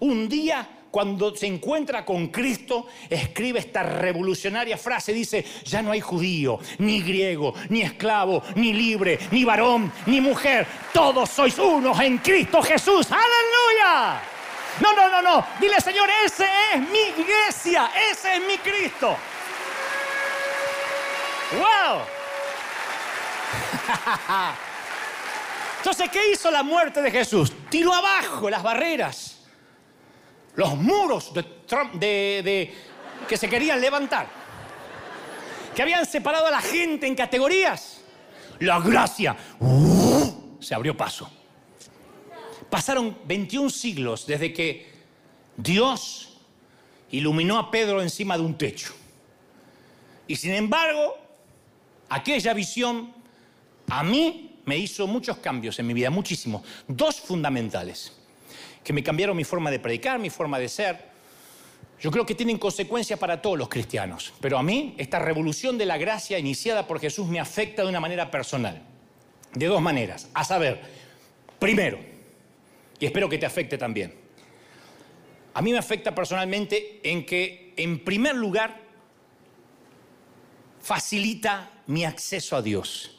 Un día cuando se encuentra con Cristo, escribe esta revolucionaria frase, dice, ya no hay judío, ni griego, ni esclavo, ni libre, ni varón, ni mujer, todos sois unos en Cristo Jesús, aleluya. No, no, no, no, dile Señor, ese es mi iglesia, ese es mi Cristo. ¡Wow! Entonces, ¿qué hizo la muerte de Jesús? Tiró abajo las barreras los muros de, que se querían levantar, que habían separado a la gente en categorías. La gracia ¡uh! se abrió paso. Pasaron 21 siglos desde que Dios iluminó a Pedro encima de un techo. Y sin embargo, aquella visión a mí me hizo muchos cambios en mi vida, muchísimos. Dos fundamentales que me cambiaron mi forma de predicar, mi forma de ser. Yo creo que tienen consecuencias para todos los cristianos, pero a mí esta revolución de la gracia iniciada por Jesús me afecta de una manera personal, de dos maneras. A saber, primero, y espero que te afecte también, a mí me afecta personalmente en que, en primer lugar, facilita mi acceso a Dios.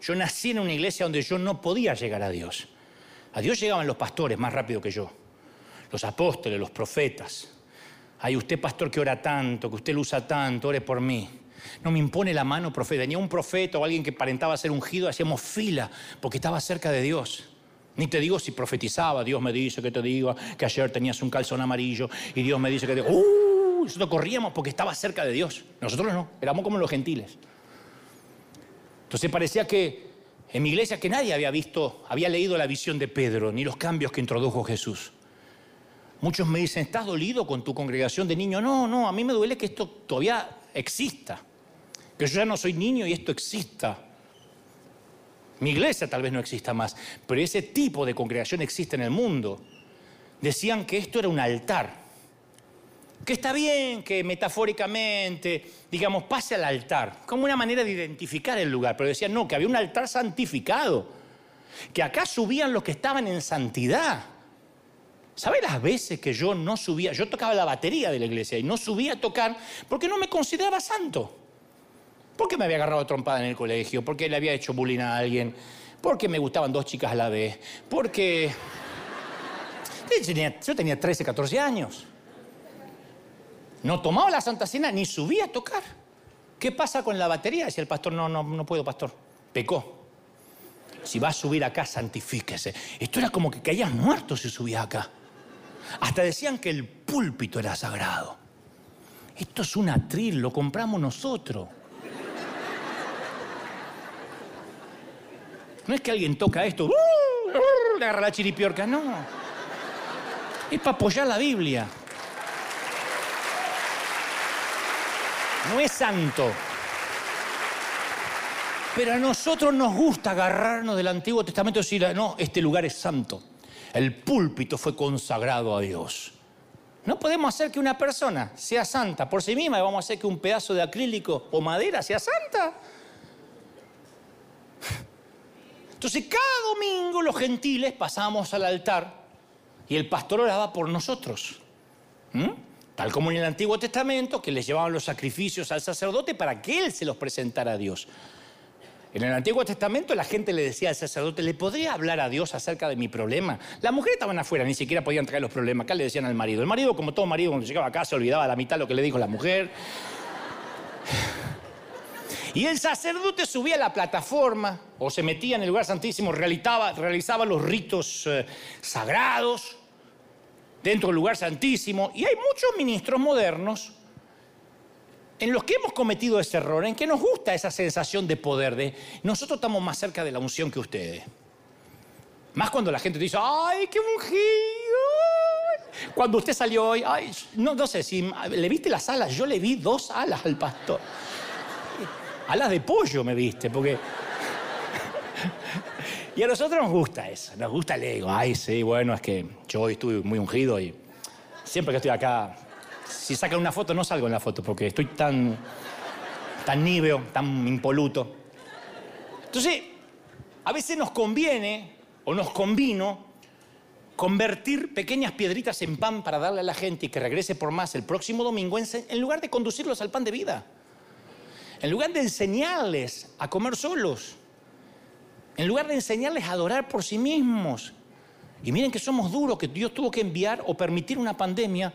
Yo nací en una iglesia donde yo no podía llegar a Dios. A Dios llegaban los pastores más rápido que yo, los apóstoles, los profetas. Ay, usted pastor que ora tanto, que usted usa tanto, ore por mí. No me impone la mano, profeta. Tenía un profeta o alguien que parentaba ser ungido, hacíamos fila porque estaba cerca de Dios. Ni te digo si profetizaba, Dios me dice que te diga que ayer tenías un calzón amarillo y Dios me dice que te ¡Uh! Nosotros corríamos porque estaba cerca de Dios. Nosotros no, éramos como los gentiles. Entonces parecía que en mi iglesia que nadie había visto, había leído la visión de Pedro, ni los cambios que introdujo Jesús. Muchos me dicen, ¿estás dolido con tu congregación de niños? No, no, a mí me duele que esto todavía exista, que yo ya no soy niño y esto exista. Mi iglesia tal vez no exista más, pero ese tipo de congregación existe en el mundo. Decían que esto era un altar que está bien que metafóricamente, digamos, pase al altar, como una manera de identificar el lugar, pero decían, no, que había un altar santificado, que acá subían los que estaban en santidad. ¿Sabe las veces que yo no subía? Yo tocaba la batería de la iglesia y no subía a tocar porque no me consideraba santo. Porque me había agarrado trompada en el colegio, porque le había hecho bullying a alguien, porque me gustaban dos chicas a la vez, porque... Yo tenía 13, 14 años. No tomaba la Santa Cena ni subía a tocar. ¿Qué pasa con la batería? Decía el pastor, no, no, no puedo, pastor. Pecó. Si va a subir acá, santifíquese. Esto era como que caías muerto si subías acá. Hasta decían que el púlpito era sagrado. Esto es un atril, lo compramos nosotros. No es que alguien toca esto, uh, le agarra la chiripiorca, no. Es para apoyar la Biblia. No es santo. Pero a nosotros nos gusta agarrarnos del Antiguo Testamento y decir, no, este lugar es santo. El púlpito fue consagrado a Dios. No podemos hacer que una persona sea santa por sí misma y vamos a hacer que un pedazo de acrílico o madera sea santa. Entonces cada domingo los gentiles pasamos al altar y el pastor oraba por nosotros. ¿Mm? Tal como en el Antiguo Testamento, que les llevaban los sacrificios al sacerdote para que él se los presentara a Dios. En el Antiguo Testamento la gente le decía al sacerdote, ¿le podría hablar a Dios acerca de mi problema? Las mujeres estaban afuera, ni siquiera podían traer los problemas. Acá le decían al marido. El marido, como todo marido, cuando llegaba acá se olvidaba la mitad de lo que le dijo la mujer. Y el sacerdote subía a la plataforma o se metía en el lugar santísimo, realizaba, los ritos eh, sagrados dentro del lugar santísimo. Y hay muchos ministros modernos en los que hemos cometido ese error, en que nos gusta esa sensación de poder, de nosotros estamos más cerca de la unción que ustedes. Más cuando la gente te dice, ¡ay, qué ungido! Cuando usted salió hoy, ay, no, no sé si le viste las alas, yo le vi dos alas al pastor. Alas de pollo me viste, porque. Y a nosotros nos gusta eso, nos gusta el ego. Ay, sí, bueno, es que yo hoy estuve muy ungido y siempre que estoy acá, si sacan una foto, no salgo en la foto porque estoy tan, tan níveo, tan impoluto. Entonces, a veces nos conviene o nos convino convertir pequeñas piedritas en pan para darle a la gente y que regrese por más el próximo domingo en lugar de conducirlos al pan de vida. En lugar de enseñarles a comer solos. En lugar de enseñarles a adorar por sí mismos. Y miren que somos duros, que Dios tuvo que enviar o permitir una pandemia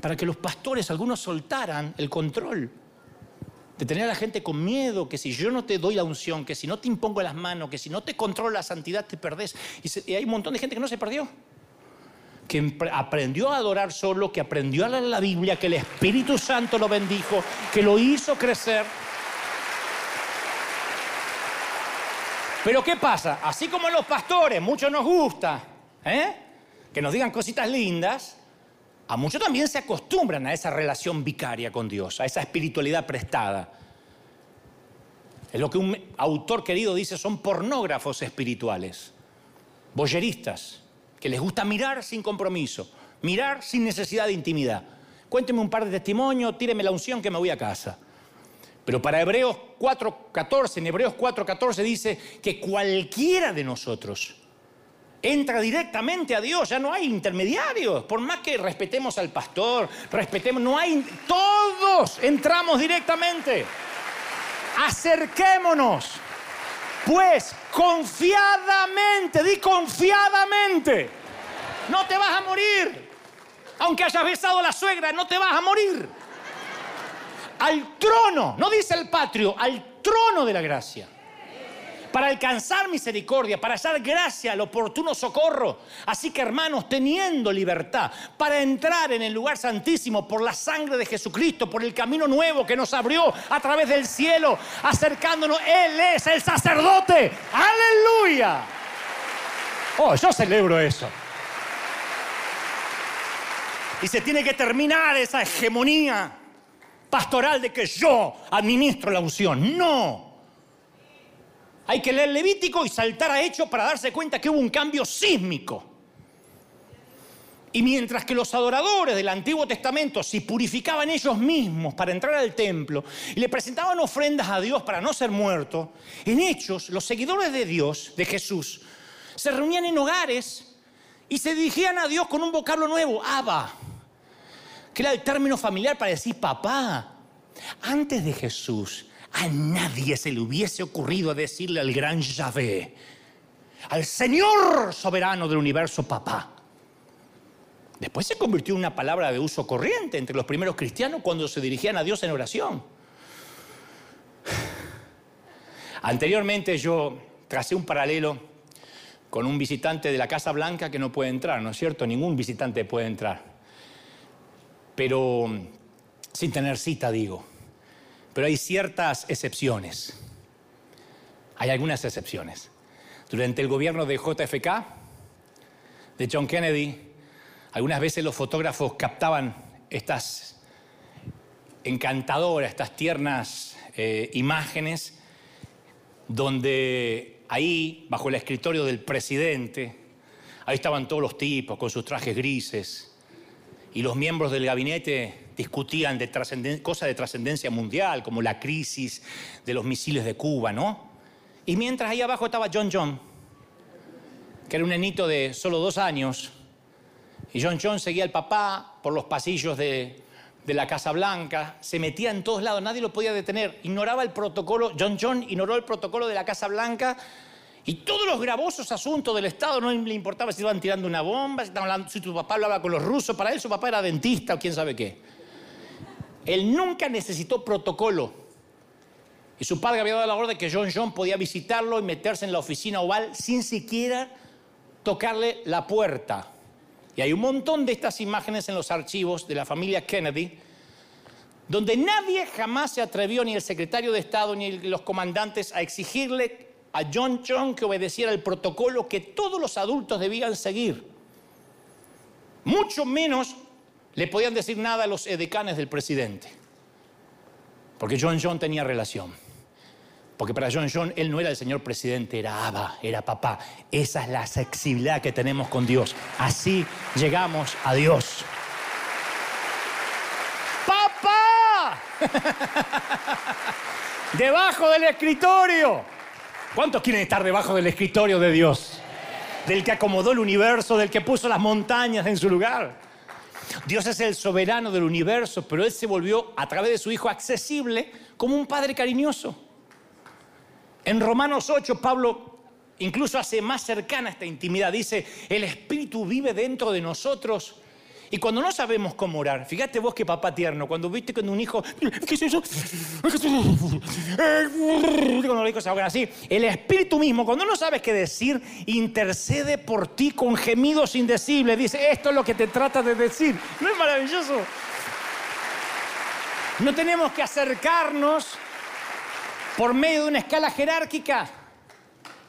para que los pastores, algunos, soltaran el control. De tener a la gente con miedo, que si yo no te doy la unción, que si no te impongo las manos, que si no te controlo la santidad, te perdés. Y, hay un montón de gente que no se perdió que aprendió a adorar solo, que aprendió a leer la Biblia, que el Espíritu Santo lo bendijo, que lo hizo crecer. Pero ¿qué pasa? Así como los pastores, muchos nos gusta ¿eh? que nos digan cositas lindas, a muchos también se acostumbran a esa relación vicaria con Dios, a esa espiritualidad prestada. Es lo que un autor querido dice, son pornógrafos espirituales, boyeristas que les gusta mirar sin compromiso, mirar sin necesidad de intimidad. Cuénteme un par de testimonios, tíreme la unción que me voy a casa. Pero para Hebreos 4.14, en Hebreos 4.14 dice que cualquiera de nosotros entra directamente a Dios, ya no hay intermediarios, por más que respetemos al pastor, respetemos, no hay, todos entramos directamente. Acerquémonos pues confiadamente, di confiadamente, no te vas a morir. Aunque hayas besado a la suegra, no te vas a morir. Al trono, no dice el patrio, al trono de la gracia para alcanzar misericordia, para hallar gracia al oportuno socorro. Así que hermanos, teniendo libertad para entrar en el lugar santísimo por la sangre de Jesucristo, por el camino nuevo que nos abrió a través del cielo, acercándonos, Él es el sacerdote. Aleluya. Oh, yo celebro eso. Y se tiene que terminar esa hegemonía pastoral de que yo administro la unción. No. Hay que leer Levítico y saltar a Hecho para darse cuenta que hubo un cambio sísmico. Y mientras que los adoradores del Antiguo Testamento se purificaban ellos mismos para entrar al templo y le presentaban ofrendas a Dios para no ser muertos, en Hechos los seguidores de Dios, de Jesús, se reunían en hogares y se dirigían a Dios con un vocablo nuevo, Abba, que era el término familiar para decir papá. Antes de Jesús, a nadie se le hubiese ocurrido decirle al gran Yahvé, al Señor soberano del universo, papá. Después se convirtió en una palabra de uso corriente entre los primeros cristianos cuando se dirigían a Dios en oración. Anteriormente yo tracé un paralelo con un visitante de la Casa Blanca que no puede entrar, ¿no es cierto? Ningún visitante puede entrar. Pero sin tener cita, digo. Pero hay ciertas excepciones. Hay algunas excepciones. Durante el gobierno de JFK, de John Kennedy, algunas veces los fotógrafos captaban estas encantadoras, estas tiernas eh, imágenes, donde ahí, bajo el escritorio del presidente, ahí estaban todos los tipos con sus trajes grises, y los miembros del gabinete discutían cosas de trascendencia mundial, como la crisis de los misiles de Cuba, ¿no? Y mientras ahí abajo estaba John John, que era un nenito de solo dos años, y John John seguía al papá por los pasillos de, de la Casa Blanca, se metía en todos lados, nadie lo podía detener, ignoraba el protocolo, John John ignoró el protocolo de la Casa Blanca y todos los gravosos asuntos del Estado no le importaba si estaban tirando una bomba, si, si tu papá hablaba con los rusos, para él su papá era dentista o quién sabe qué. Él nunca necesitó protocolo. Y su padre había dado la orden de que John John podía visitarlo y meterse en la oficina oval sin siquiera tocarle la puerta. Y hay un montón de estas imágenes en los archivos de la familia Kennedy, donde nadie jamás se atrevió, ni el secretario de Estado, ni los comandantes, a exigirle a John John que obedeciera el protocolo que todos los adultos debían seguir. Mucho menos le podían decir nada a los edecanes del presidente. Porque John John tenía relación. Porque para John John él no era el señor presidente, era Abba, era papá. Esa es la accesibilidad que tenemos con Dios. Así llegamos a Dios. ¡Papá! debajo del escritorio. ¿Cuántos quieren estar debajo del escritorio de Dios? Del que acomodó el universo, del que puso las montañas en su lugar. Dios es el soberano del universo, pero Él se volvió a través de su Hijo accesible como un Padre cariñoso. En Romanos 8, Pablo incluso hace más cercana esta intimidad. Dice, el Espíritu vive dentro de nosotros. Y cuando no sabemos cómo orar, fíjate vos que papá tierno, cuando viste con un hijo, ¿qué es eso? Cuando los hijos se ahogan así, el Espíritu mismo, cuando no sabes qué decir, intercede por ti con gemidos indecibles. Dice, esto es lo que te trata de decir. ¿No es maravilloso? No tenemos que acercarnos por medio de una escala jerárquica.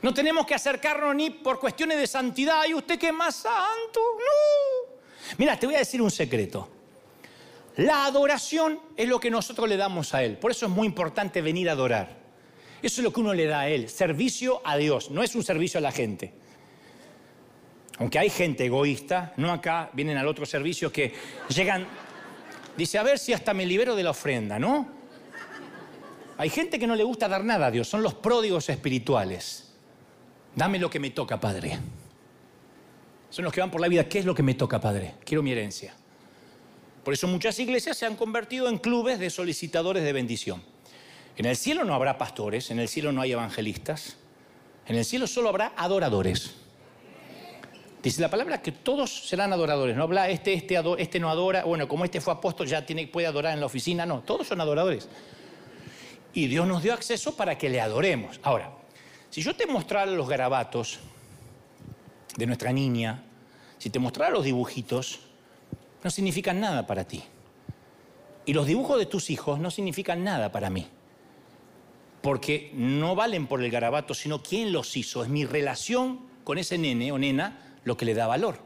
No tenemos que acercarnos ni por cuestiones de santidad. ¿Y usted qué es más santo? No. Mira, te voy a decir un secreto. La adoración es lo que nosotros le damos a Él. Por eso es muy importante venir a adorar. Eso es lo que uno le da a Él. Servicio a Dios. No es un servicio a la gente. Aunque hay gente egoísta, no acá, vienen al otro servicio que llegan, dice, a ver si hasta me libero de la ofrenda, ¿no? Hay gente que no le gusta dar nada a Dios, son los pródigos espirituales. Dame lo que me toca, Padre. Son los que van por la vida, ¿qué es lo que me toca, Padre? Quiero mi herencia. Por eso muchas iglesias se han convertido en clubes de solicitadores de bendición. En el cielo no habrá pastores, en el cielo no hay evangelistas, en el cielo solo habrá adoradores. Dice la palabra que todos serán adoradores. No habla este, este, este no adora, bueno, como este fue apóstol ya tiene, puede adorar en la oficina. No, todos son adoradores y Dios nos dio acceso para que le adoremos. Ahora, si yo te mostrara los garabatos de nuestra niña, si te mostrara los dibujitos, no significan nada para ti. Y los dibujos de tus hijos no significan nada para mí. Porque no valen por el garabato, sino quién los hizo. Es mi relación con ese nene o nena lo que le da valor.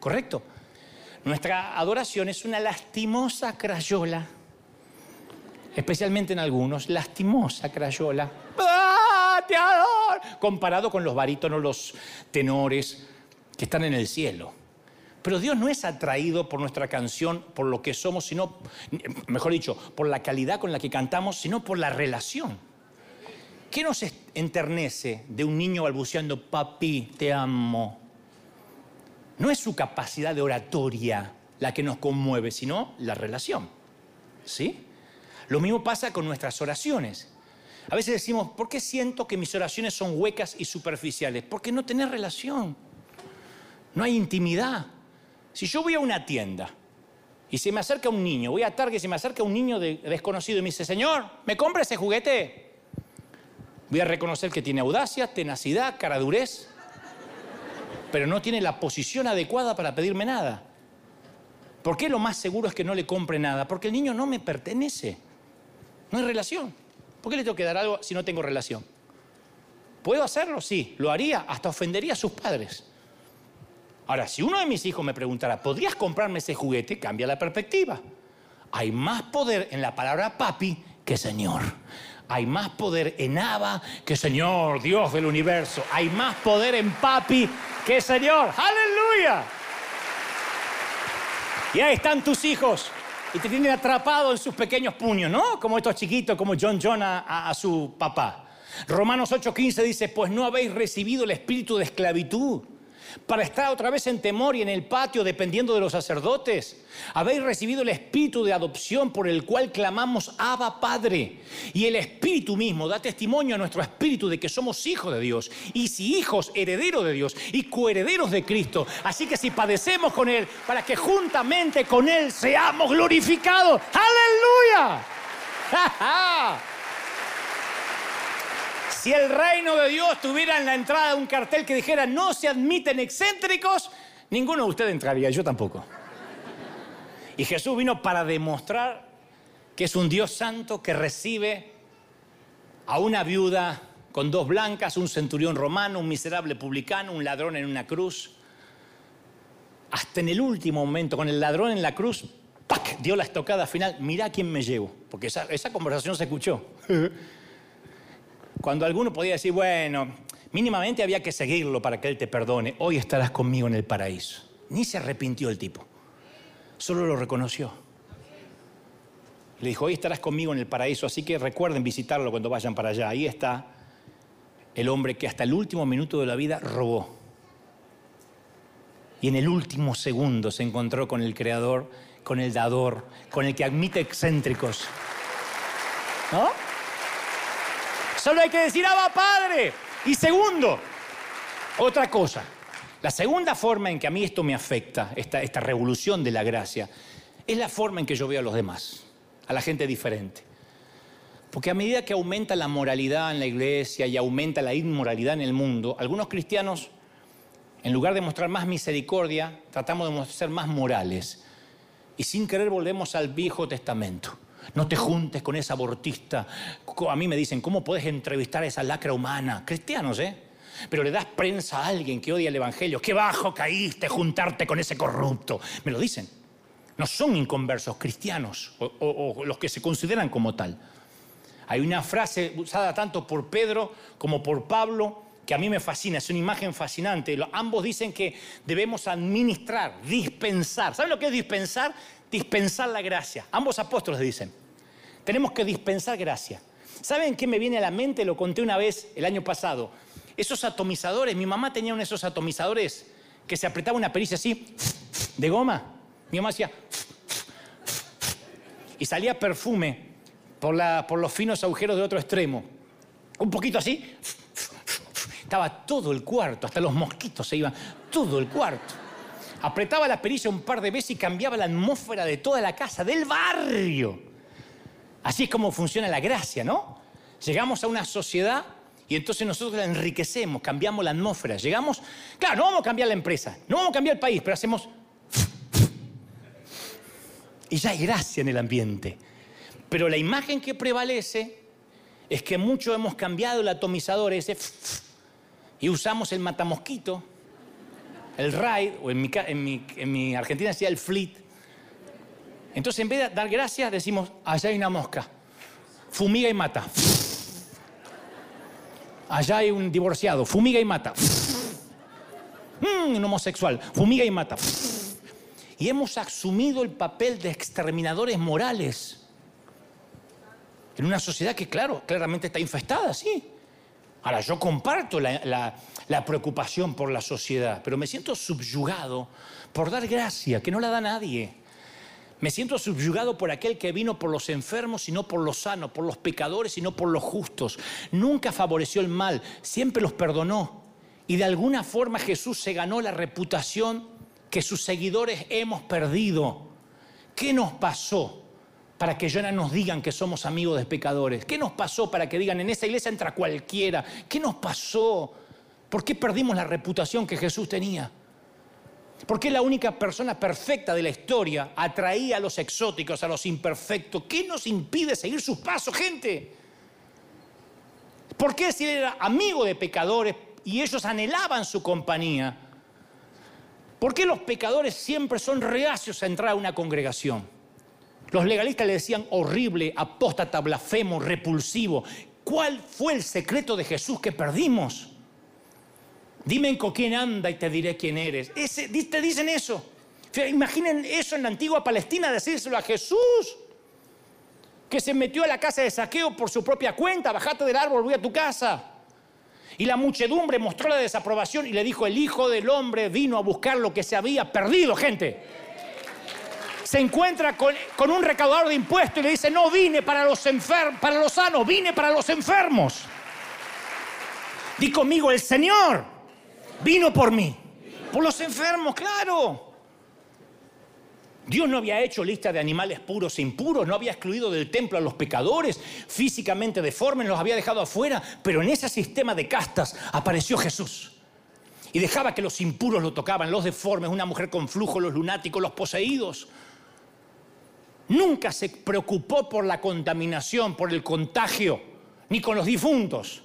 ¿Correcto? Nuestra adoración es una lastimosa crayola especialmente en algunos, lastimosa crayola. Comparado con los barítonos, los tenores que están en el cielo. Pero Dios no es atraído por nuestra canción, por lo que somos, sino, mejor dicho, por la calidad con la que cantamos, sino por la relación. ¿Qué nos enternece de un niño balbuceando, papi, te amo? No es su capacidad de oratoria la que nos conmueve, sino la relación. ¿Sí? Lo mismo pasa con nuestras oraciones. A veces decimos, ¿por qué siento que mis oraciones son huecas y superficiales? Porque no tenés relación. No hay intimidad. Si yo voy a una tienda y se me acerca un niño, voy a Target y se me acerca un niño desconocido y me dice, Señor, ¿me compra ese juguete? Voy a reconocer que tiene audacia, tenacidad, caradurez, pero no tiene la posición adecuada para pedirme nada. ¿Por qué lo más seguro es que no le compre nada? Porque el niño no me pertenece. No hay relación. ¿Por qué le tengo que dar algo si no tengo relación? ¿Puedo hacerlo? Sí. ¿Lo haría? Hasta ofendería a sus padres. Ahora, si uno de mis hijos me preguntara, ¿podrías comprarme ese juguete? Cambia la perspectiva. Hay más poder en la palabra papi que Señor. Hay más poder en Abba que Señor, Dios del universo. Hay más poder en papi que Señor. ¡Aleluya! Y ahí están tus hijos y te tienen atrapado en sus pequeños puños, ¿no? Como estos chiquitos, como John John a, a su papá. Romanos 8:15 dice, pues no habéis recibido el espíritu de esclavitud para estar otra vez en temor y en el patio dependiendo de los sacerdotes. Habéis recibido el espíritu de adopción por el cual clamamos Abba Padre. Y el espíritu mismo da testimonio a nuestro espíritu de que somos hijos de Dios. Y si hijos, herederos de Dios y coherederos de Cristo. Así que si padecemos con Él, para que juntamente con Él seamos glorificados. ¡Aleluya! Si el reino de Dios tuviera en la entrada un cartel que dijera no se admiten excéntricos, ninguno de ustedes entraría, yo tampoco. Y Jesús vino para demostrar que es un Dios santo que recibe a una viuda con dos blancas, un centurión romano, un miserable publicano, un ladrón en una cruz. hasta en el último momento, con el ladrón en la cruz, ¡pac! dio la estocada final, mirá quién me llevo, porque esa, esa conversación se escuchó. Cuando alguno podía decir, bueno, mínimamente había que seguirlo para que él te perdone, hoy estarás conmigo en el paraíso. Ni se arrepintió el tipo, solo lo reconoció. Le dijo, hoy estarás conmigo en el paraíso, así que recuerden visitarlo cuando vayan para allá. Ahí está el hombre que hasta el último minuto de la vida robó. Y en el último segundo se encontró con el creador, con el dador, con el que admite excéntricos. ¿No? Solo hay que decir, ¡Abba Padre! Y segundo, otra cosa. La segunda forma en que a mí esto me afecta, esta, esta revolución de la gracia, es la forma en que yo veo a los demás, a la gente diferente. Porque a medida que aumenta la moralidad en la iglesia y aumenta la inmoralidad en el mundo, algunos cristianos, en lugar de mostrar más misericordia, tratamos de ser más morales. Y sin querer volvemos al Viejo Testamento. No te juntes con esa abortista. A mí me dicen, ¿cómo puedes entrevistar a esa lacra humana? Cristianos, ¿eh? Pero le das prensa a alguien que odia el Evangelio. Qué bajo caíste juntarte con ese corrupto. Me lo dicen. No son inconversos cristianos o, o los que se consideran como tal. Hay una frase usada tanto por Pedro como por Pablo que a mí me fascina, es una imagen fascinante. Ambos dicen que debemos administrar, dispensar. ¿Saben lo que es dispensar? Dispensar la gracia. Ambos apóstoles dicen, tenemos que dispensar gracia. ¿Saben qué me viene a la mente? Lo conté una vez el año pasado. Esos atomizadores, mi mamá tenía uno de esos atomizadores que se apretaba una pericia así, de goma. Mi mamá hacía, y salía perfume por, la, por los finos agujeros de otro extremo. Un poquito así, estaba todo el cuarto, hasta los mosquitos se iban, todo el cuarto. Apretaba la pericia un par de veces y cambiaba la atmósfera de toda la casa, del barrio. Así es como funciona la gracia, ¿no? Llegamos a una sociedad y entonces nosotros la enriquecemos, cambiamos la atmósfera. Llegamos, claro, no vamos a cambiar la empresa, no vamos a cambiar el país, pero hacemos... Y ya hay gracia en el ambiente. Pero la imagen que prevalece es que mucho hemos cambiado el atomizador ese y usamos el matamosquito, el ride, o en mi, en en mi Argentina decía el fleet. Entonces en vez de dar gracias decimos, allá hay una mosca, fumiga y mata. Allá hay un divorciado, fumiga y mata. Mm, un homosexual, fumiga y mata. Y hemos asumido el papel de exterminadores morales en una sociedad que, claro, claramente está infestada, sí. Ahora, yo comparto la, preocupación por la sociedad, pero me siento subyugado por dar gracia, que no la da nadie. Me siento subyugado por aquel que vino por los enfermos y no por los sanos, por los pecadores y no por los justos. Nunca favoreció el mal, siempre los perdonó. Y de alguna forma Jesús se ganó la reputación que sus seguidores hemos perdido. ¿Qué nos pasó? Para que ya no nos digan que somos amigos de pecadores? ¿Qué nos pasó para que digan en esta iglesia entra cualquiera? ¿Qué nos pasó? ¿Por qué perdimos la reputación que Jesús tenía? ¿Por qué la única persona perfecta de la historia atraía a los exóticos, a los imperfectos? ¿Qué nos impide seguir sus pasos, gente? ¿Por qué si él era amigo de pecadores y ellos anhelaban su compañía? ¿Por qué los pecadores siempre son reacios a entrar a una congregación? Los legalistas le decían horrible, apóstata, blasfemo, repulsivo. ¿Cuál fue el secreto de Jesús que perdimos? Dime con quién anda y te diré quién eres. Te dicen eso. Imaginen eso en la antigua Palestina, decírselo a Jesús, que se metió a la casa de saqueo por su propia cuenta, bajate del árbol, voy a tu casa. Y la muchedumbre mostró la desaprobación y le dijo, el Hijo del Hombre vino a buscar lo que se había perdido, gente se encuentra con, un recaudador de impuestos y le dice, no vine para los, para los sanos, vine para los enfermos. Di conmigo, el Señor vino por mí. Por los enfermos, claro. Dios no había hecho lista de animales puros e impuros, no había excluido del templo a los pecadores, físicamente deformes, los había dejado afuera, pero en ese sistema de castas apareció Jesús. Y dejaba que los impuros lo tocaban, los deformes, una mujer con flujo, los lunáticos, los poseídos nunca se preocupó por la contaminación, por el contagio, ni con los difuntos.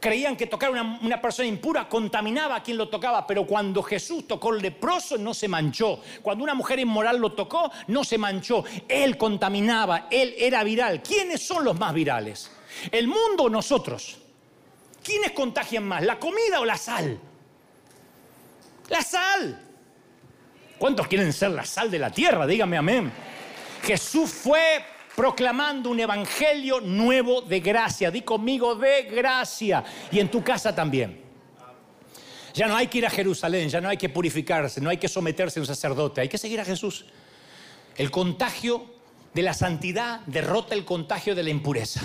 creían que tocar una, una persona impura contaminaba a quien lo tocaba, pero cuando Jesús tocó el leproso no se manchó. Cuando una mujer inmoral lo tocó, no se manchó. Él contaminaba, él era viral. ¿Quiénes son los más virales? ¿El mundo o nosotros? ¿Quiénes contagian más, la comida o la sal? La sal. ¿Cuántos quieren ser la sal de la tierra? Dígame amén. Jesús fue proclamando un evangelio nuevo de gracia. Di conmigo de gracia. Y en tu casa también. Ya no hay que ir a Jerusalén, ya no hay que purificarse, no hay que someterse a un sacerdote, hay que seguir a Jesús. El contagio de la santidad derrota el contagio de la impureza.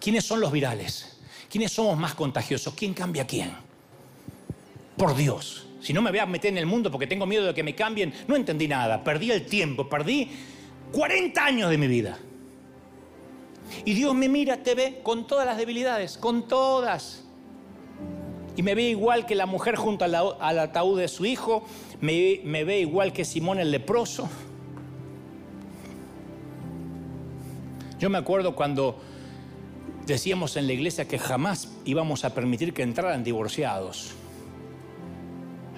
¿Quiénes son los virales? ¿Quiénes somos más contagiosos? ¿Quién cambia a quién? Por Dios. Si no me voy a meter en el mundo porque tengo miedo de que me cambien, no entendí nada. Perdí el tiempo, perdí 40 años de mi vida. Y Dios me mira, te ve con todas las debilidades, con todas. Y me ve igual que la mujer junto al, ataúd de su hijo, me, me ve igual que Simón el leproso. Yo me acuerdo cuando decíamos en la iglesia que jamás íbamos a permitir que entraran divorciados.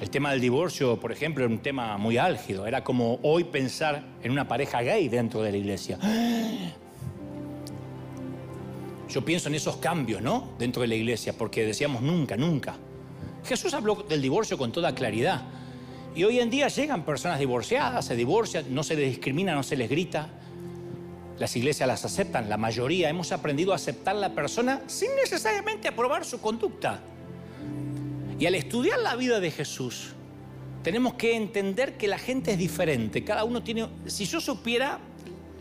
El tema del divorcio, por ejemplo, era un tema muy álgido. Era como hoy pensar en una pareja gay dentro de la iglesia. Yo pienso en esos cambios, ¿no? Dentro de la iglesia, porque decíamos nunca, nunca. Jesús habló del divorcio con toda claridad. Y hoy en día llegan personas divorciadas, se divorcian, no se les discrimina, no se les grita. Las iglesias las aceptan, la mayoría. Hemos aprendido a aceptar a la persona sin necesariamente aprobar su conducta. Y al estudiar la vida de Jesús, tenemos que entender que la gente es diferente. Cada uno tiene. Si yo supiera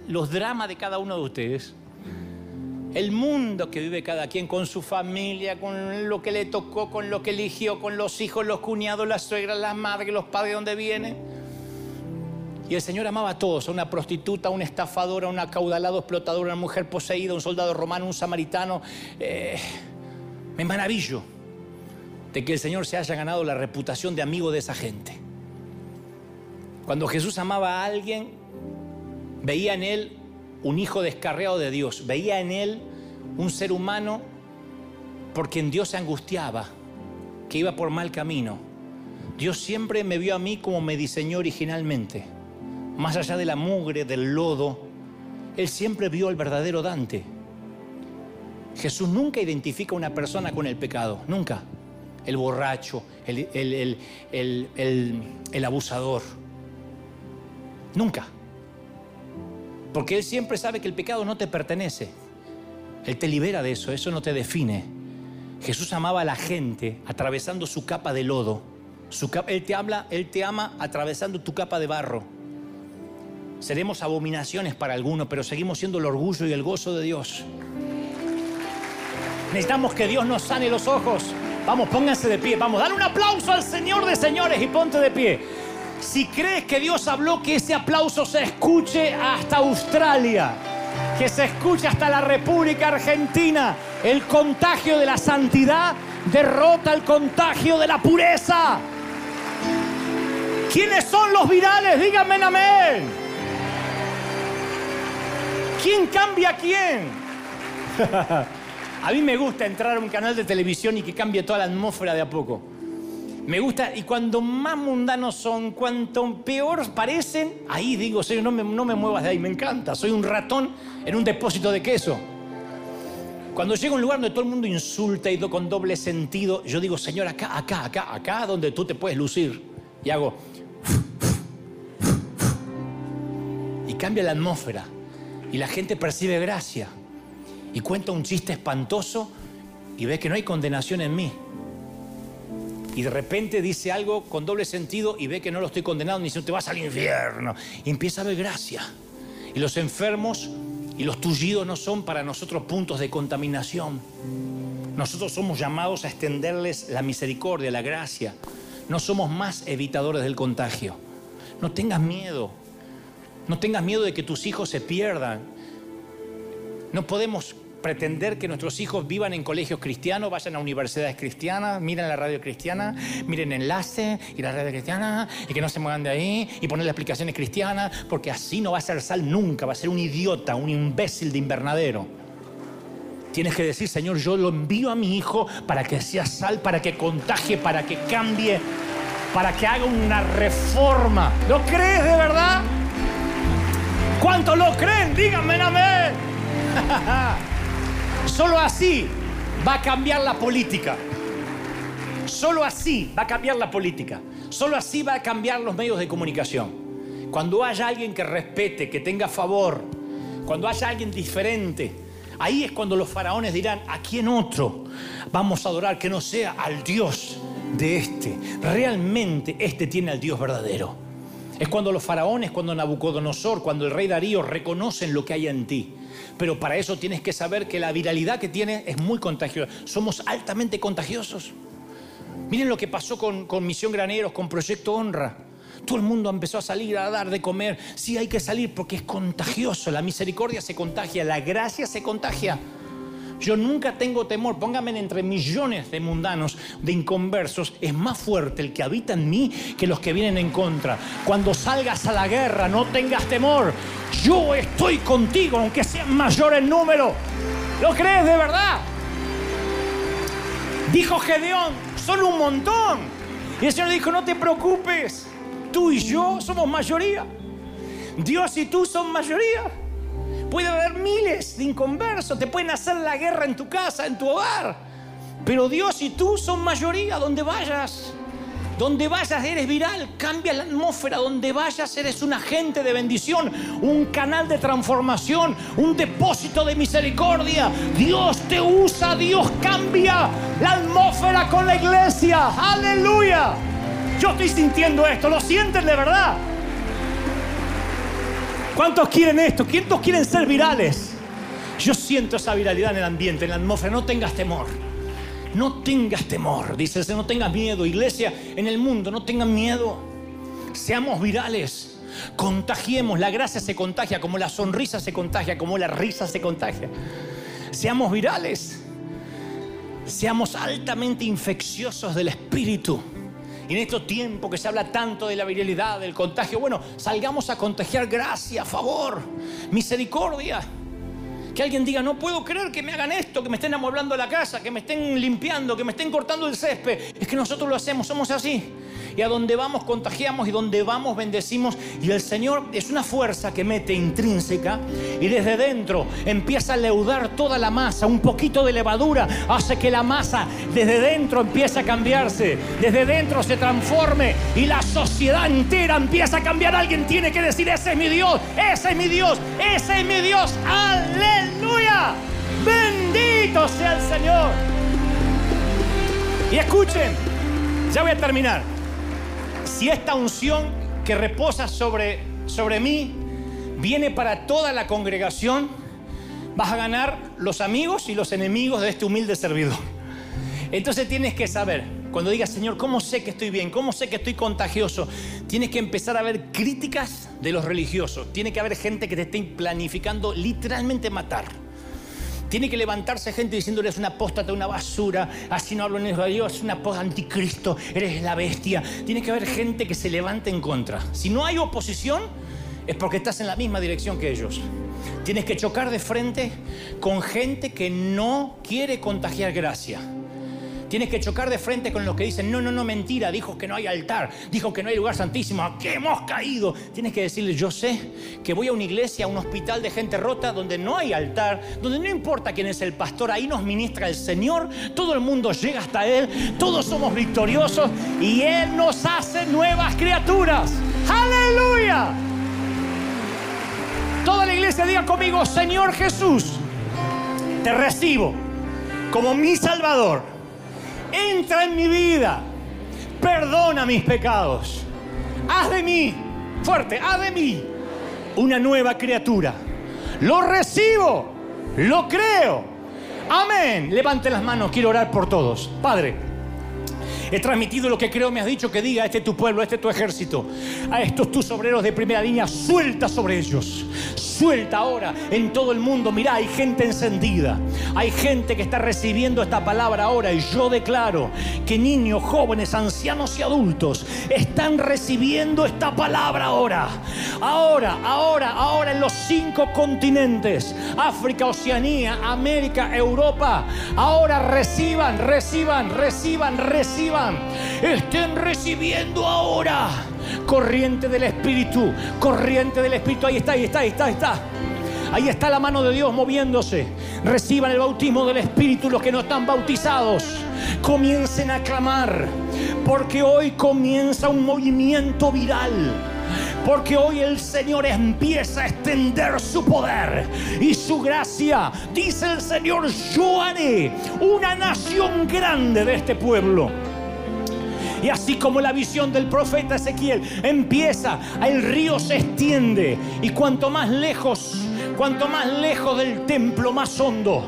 los dramas de cada uno de ustedes, el mundo que vive cada quien con su familia, con lo que le tocó, con lo que eligió, con los hijos, los cuñados, las suegras, las madres, los padres, de dónde viene. Y el Señor amaba a todos, a una prostituta, a un estafador, a un acaudalado explotador, a una mujer poseída, a un soldado romano, un samaritano. Eh, me maravillo de que el Señor se haya ganado la reputación de amigo de esa gente. Cuando Jesús amaba a alguien, veía en él un hijo descarriado de Dios, veía en él un ser humano por quien Dios se angustiaba, que iba por mal camino. Dios siempre me vio a mí como me diseñó originalmente, más allá de la mugre, del lodo, Él siempre vio al verdadero Dante. Jesús nunca identifica a una persona con el pecado, nunca el borracho, el, el, abusador. Nunca. Porque Él siempre sabe que el pecado no te pertenece. Él te libera de eso, eso no te define. Jesús amaba a la gente atravesando su capa de lodo. Él te habla, Él te ama atravesando tu capa de barro. Seremos abominaciones para algunos, pero seguimos siendo el orgullo y el gozo de Dios. Necesitamos que Dios nos sane los ojos. Vamos, pónganse de pie. Vamos, dale un aplauso al Señor de señores y ponte de pie. Si crees que Dios habló, que ese aplauso se escuche hasta Australia, que se escuche hasta la República Argentina. El contagio de la santidad derrota el contagio de la pureza. ¿Quiénes son los virales? Díganme amén. ¿Quién cambia a quién? A mí me gusta entrar a un canal de televisión y que cambie toda la atmósfera de a poco. Me gusta, y cuando más mundanos son, cuanto peor parecen, ahí digo, Señor, no me, no me muevas de ahí, me encanta. Soy un ratón en un depósito de queso. Cuando llego a un lugar donde todo el mundo insulta y con doble sentido, yo digo, Señor, acá, acá, acá, acá, donde tú te puedes lucir. Y hago. Y cambia la atmósfera. Y la gente percibe gracia y cuenta un chiste espantoso y ve que no hay condenación en mí. Y de repente dice algo con doble sentido y ve que no lo estoy condenando, ni dice, te vas al infierno. Y empieza a ver gracia. Y los enfermos y los tullidos no son para nosotros puntos de contaminación. Nosotros somos llamados a extenderles la misericordia, la gracia. No somos más evitadores del contagio. No tengas miedo. No tengas miedo de que tus hijos se pierdan. No podemos pretender que nuestros hijos vivan en colegios cristianos, vayan a universidades cristianas, miren la radio cristiana, miren enlace y la radio cristiana y que no se muevan de ahí y ponerle explicaciones cristianas, porque así no va a ser sal nunca, va a ser un idiota, un imbécil de invernadero. Tienes que decir, Señor, yo lo envío a mi hijo para que sea sal, para que contagie, para que cambie, para que haga una reforma. ¿Lo crees de verdad? ¿Cuántos lo creen? Díganme amén. Solo así va a cambiar la política. Solo así va a cambiar la política. Solo así va a cambiar los medios de comunicación. Cuando haya alguien que respete, que tenga favor, cuando haya alguien diferente, ahí es cuando los faraones dirán, ¿a quién otro vamos a adorar que no sea al Dios de este? Realmente este tiene al Dios verdadero. Es cuando los faraones, cuando Nabucodonosor, cuando el rey Darío reconocen lo que hay en ti. Pero para eso tienes que saber que la viralidad que tienes es muy contagiosa. Somos altamente contagiosos. Miren lo que pasó con, con Misión Graneros, con Proyecto Honra. Todo el mundo empezó a salir a dar de comer. Sí, hay que salir porque es contagioso. La misericordia se contagia, la gracia se contagia. Yo nunca tengo temor, póngame entre millones de mundanos, de inconversos, es más fuerte el que habita en mí que los que vienen en contra. Cuando salgas a la guerra, no tengas temor. Yo estoy contigo, aunque sea mayor el número. ¿Lo crees de verdad? Dijo Gedeón, son un montón. Y el Señor dijo, no te preocupes, tú y yo somos mayoría. Dios y tú son mayoría. Puede haber miles de inconversos, te pueden hacer la guerra en tu casa, en tu hogar. Pero Dios y tú son mayoría donde vayas. Donde vayas eres viral, cambia la atmósfera. Donde vayas eres un agente de bendición, un canal de transformación, un depósito de misericordia. Dios te usa, Dios cambia la atmósfera con la iglesia. Aleluya. Yo estoy sintiendo esto, ¿lo sienten de verdad? ¿Cuántos quieren esto? ¿Cuántos quieren ser virales? Yo siento esa viralidad en el ambiente, en la atmósfera. No tengas temor. No tengas temor. Dice, no tengas miedo. Iglesia en el mundo, no tengan miedo. Seamos virales. Contagiemos. La gracia se contagia como la sonrisa se contagia, como la risa se contagia. Seamos virales. Seamos altamente infecciosos del espíritu. En estos tiempos que se habla tanto de la viralidad, del contagio, bueno, salgamos a contagiar gracia, favor, misericordia. Que alguien diga, no puedo creer que me hagan esto, que me estén amueblando la casa, que me estén limpiando, que me estén cortando el césped. Es que nosotros lo hacemos, somos así. Y a donde vamos contagiamos y donde vamos bendecimos. Y el Señor es una fuerza que mete intrínseca y desde dentro empieza a leudar toda la masa. Un poquito de levadura hace que la masa desde dentro empiece a cambiarse. Desde dentro se transforme y la sociedad entera empieza a cambiar. Alguien tiene que decir, ese es mi Dios, ese es mi Dios, ese es mi Dios. Aleluya. Bendito sea el Señor. Y escuchen, ya voy a terminar si esta unción que reposa sobre, sobre mí viene para toda la congregación, vas a ganar los amigos y los enemigos de este humilde servidor. Entonces tienes que saber, cuando digas, Señor, ¿cómo sé que estoy bien? ¿Cómo sé que estoy contagioso? Tienes que empezar a ver críticas de los religiosos. Tiene que haber gente que te esté planificando literalmente matar. Tiene que levantarse gente diciéndole es una apóstata, una basura, así no hablo en el Dios, es una anticristo, eres la bestia. Tiene que haber gente que se levante en contra. Si no hay oposición, es porque estás en la misma dirección que ellos. Tienes que chocar de frente con gente que no quiere contagiar gracia Tienes que chocar de frente con los que dicen, no, no, no, mentira, dijo que no hay altar, dijo que no hay lugar santísimo, ¿a qué hemos caído? Tienes que decirle, yo sé que voy a una iglesia, a un hospital de gente rota, donde no hay altar, donde no importa quién es el pastor, ahí nos ministra el Señor, todo el mundo llega hasta Él, todos somos victoriosos y Él nos hace nuevas criaturas. Aleluya. Toda la iglesia diga conmigo, Señor Jesús, te recibo como mi Salvador entra en mi vida, perdona mis pecados, haz de mí, fuerte, haz de mí una nueva criatura. Lo recibo, lo creo. Amén. Levante las manos, quiero orar por todos. Padre. He transmitido lo que creo me has dicho que diga, este es tu pueblo, este es tu ejército. A estos tus obreros de primera línea, suelta sobre ellos. Suelta ahora en todo el mundo. Mirá, hay gente encendida. Hay gente que está recibiendo esta palabra ahora y yo declaro que niños, jóvenes, ancianos y adultos están recibiendo esta palabra ahora. Ahora, ahora, ahora en los cinco continentes, África, Oceanía, América, Europa, ahora reciban, reciban, reciban, reciban. Estén recibiendo ahora corriente del Espíritu, corriente del Espíritu. Ahí está, ahí está, ahí está, ahí está. Ahí está la mano de Dios moviéndose. Reciban el bautismo del Espíritu los que no están bautizados. Comiencen a clamar, porque hoy comienza un movimiento viral. Porque hoy el Señor empieza a extender su poder y su gracia. Dice el Señor, yo haré una nación grande de este pueblo. Y así como la visión del profeta Ezequiel empieza, el río se extiende. Y cuanto más lejos, cuanto más lejos del templo, más hondo.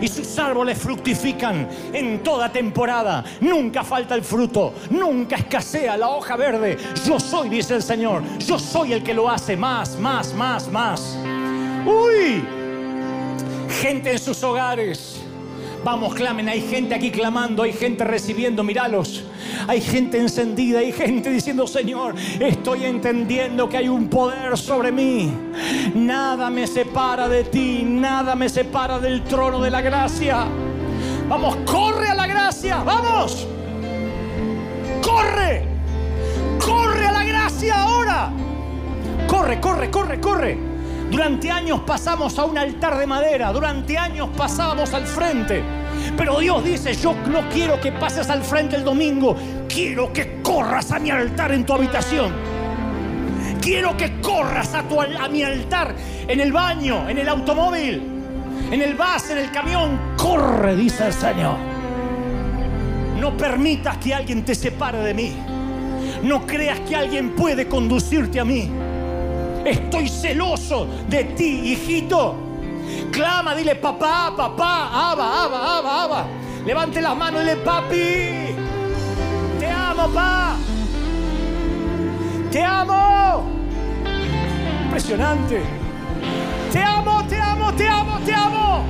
Y sus árboles fructifican en toda temporada. Nunca falta el fruto, nunca escasea la hoja verde. Yo soy, dice el Señor, yo soy el que lo hace más, más, más, más. Uy, gente en sus hogares Vamos, clamen. Hay gente aquí clamando, hay gente recibiendo, míralos. Hay gente encendida, hay gente diciendo, Señor, estoy entendiendo que hay un poder sobre mí. Nada me separa de ti, nada me separa del trono de la gracia. Vamos, corre a la gracia, vamos. Corre, corre a la gracia ahora. Corre, corre, corre, corre. Durante años pasamos a un altar de madera, durante años pasábamos al frente. Pero Dios dice, yo no quiero que pases al frente el domingo, quiero que corras a mi altar en tu habitación. Quiero que corras a, tu, a mi altar en el baño, en el automóvil, en el bus, en el camión. Corre, dice el Señor. No permitas que alguien te separe de mí. No creas que alguien puede conducirte a mí. Estoy celoso de ti, hijito. Clama, dile papá, papá, aba, aba, aba, aba. Levante las manos y dile papi. Te amo, papá. Te amo. Impresionante. Te amo, te amo, te amo, te amo.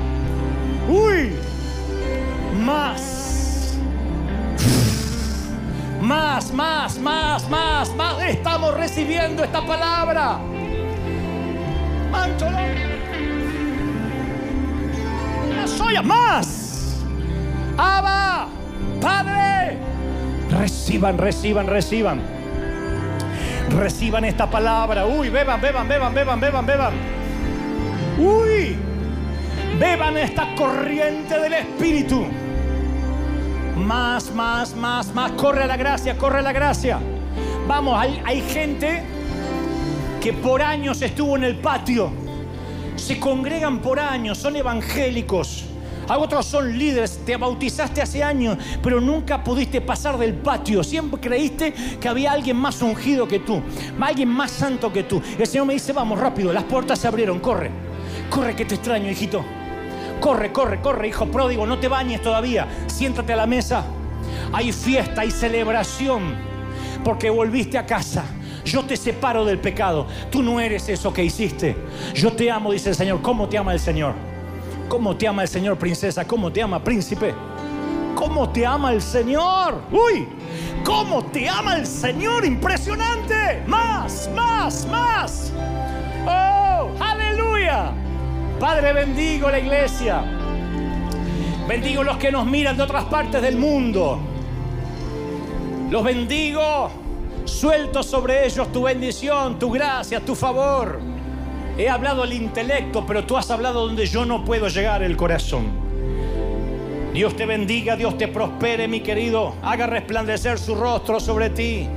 Uy. Más. Más, más, más, más, más. Estamos recibiendo esta palabra. No soy más. Abba, Padre. Reciban, reciban, reciban. Reciban esta palabra. Uy, beban, beban, beban, beban, beban, beban. Uy, beban esta corriente del Espíritu. Más, más, más, más. Corre a la gracia, corre a la gracia. Vamos, hay, hay gente que por años estuvo en el patio. Se congregan por años, son evangélicos. A otros son líderes, te bautizaste hace años, pero nunca pudiste pasar del patio. Siempre creíste que había alguien más ungido que tú, alguien más santo que tú. El Señor me dice, vamos rápido, las puertas se abrieron, corre. Corre que te extraño, hijito. Corre, corre, corre, hijo pródigo, no te bañes todavía. Siéntate a la mesa. Hay fiesta, hay celebración, porque volviste a casa yo te separo del pecado. Tú no eres eso que hiciste. Yo te amo, dice el Señor. ¿Cómo te ama el Señor? ¿Cómo te ama el Señor, princesa? ¿Cómo te ama, príncipe? ¿Cómo te ama el Señor? Uy, ¿cómo te ama el Señor? Impresionante. Más, más, más. Oh, aleluya. Padre, bendigo la iglesia. Bendigo los que nos miran de otras partes del mundo. Los bendigo Suelto sobre ellos tu bendición, tu gracia, tu favor. He hablado el intelecto, pero tú has hablado donde yo no puedo llegar el corazón. Dios te bendiga, Dios te prospere, mi querido. Haga resplandecer su rostro sobre ti.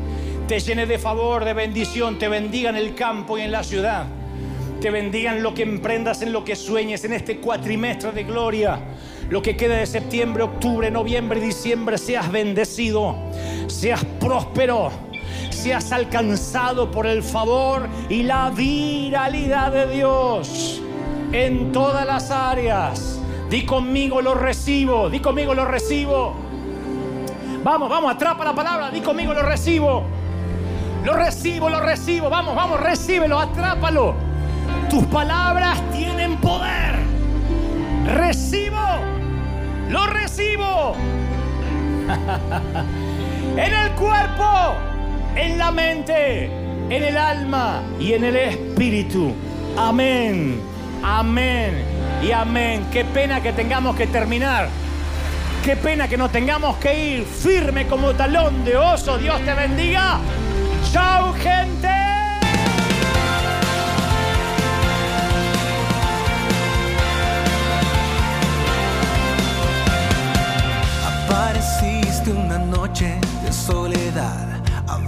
Te llene de favor, de bendición. Te bendiga en el campo y en la ciudad. Te bendiga en lo que emprendas, en lo que sueñes, en este cuatrimestre de gloria. Lo que queda de septiembre, octubre, noviembre diciembre, seas bendecido, seas próspero seas alcanzado por el favor y la viralidad de Dios en todas las áreas. Di conmigo lo recibo, di conmigo lo recibo. Vamos, vamos, atrapa la palabra, di conmigo lo recibo. Lo recibo, lo recibo. Vamos, vamos, recíbelo, atrápalo. Tus palabras tienen poder. Recibo, lo recibo. en el cuerpo, en la mente, en el alma y en el espíritu. Amén, amén y amén. Qué pena que tengamos que terminar. Qué pena que no tengamos que ir firme como talón de oso. Dios te bendiga. Chao, gente. Apareciste una noche de soledad,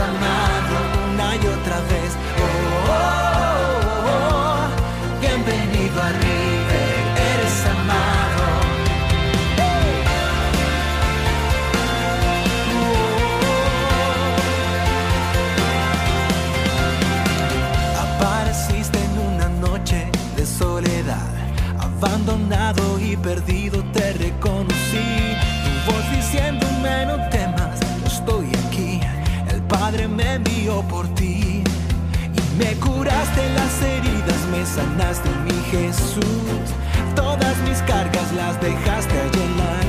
amado una y otra vez. Oh, oh, oh, oh, bienvenido a River, eres amado. Apareciste en una noche de soledad, abandonado y perdido por ti y me curaste las heridas, me sanaste mi Jesús. Todas mis cargas las dejaste allí en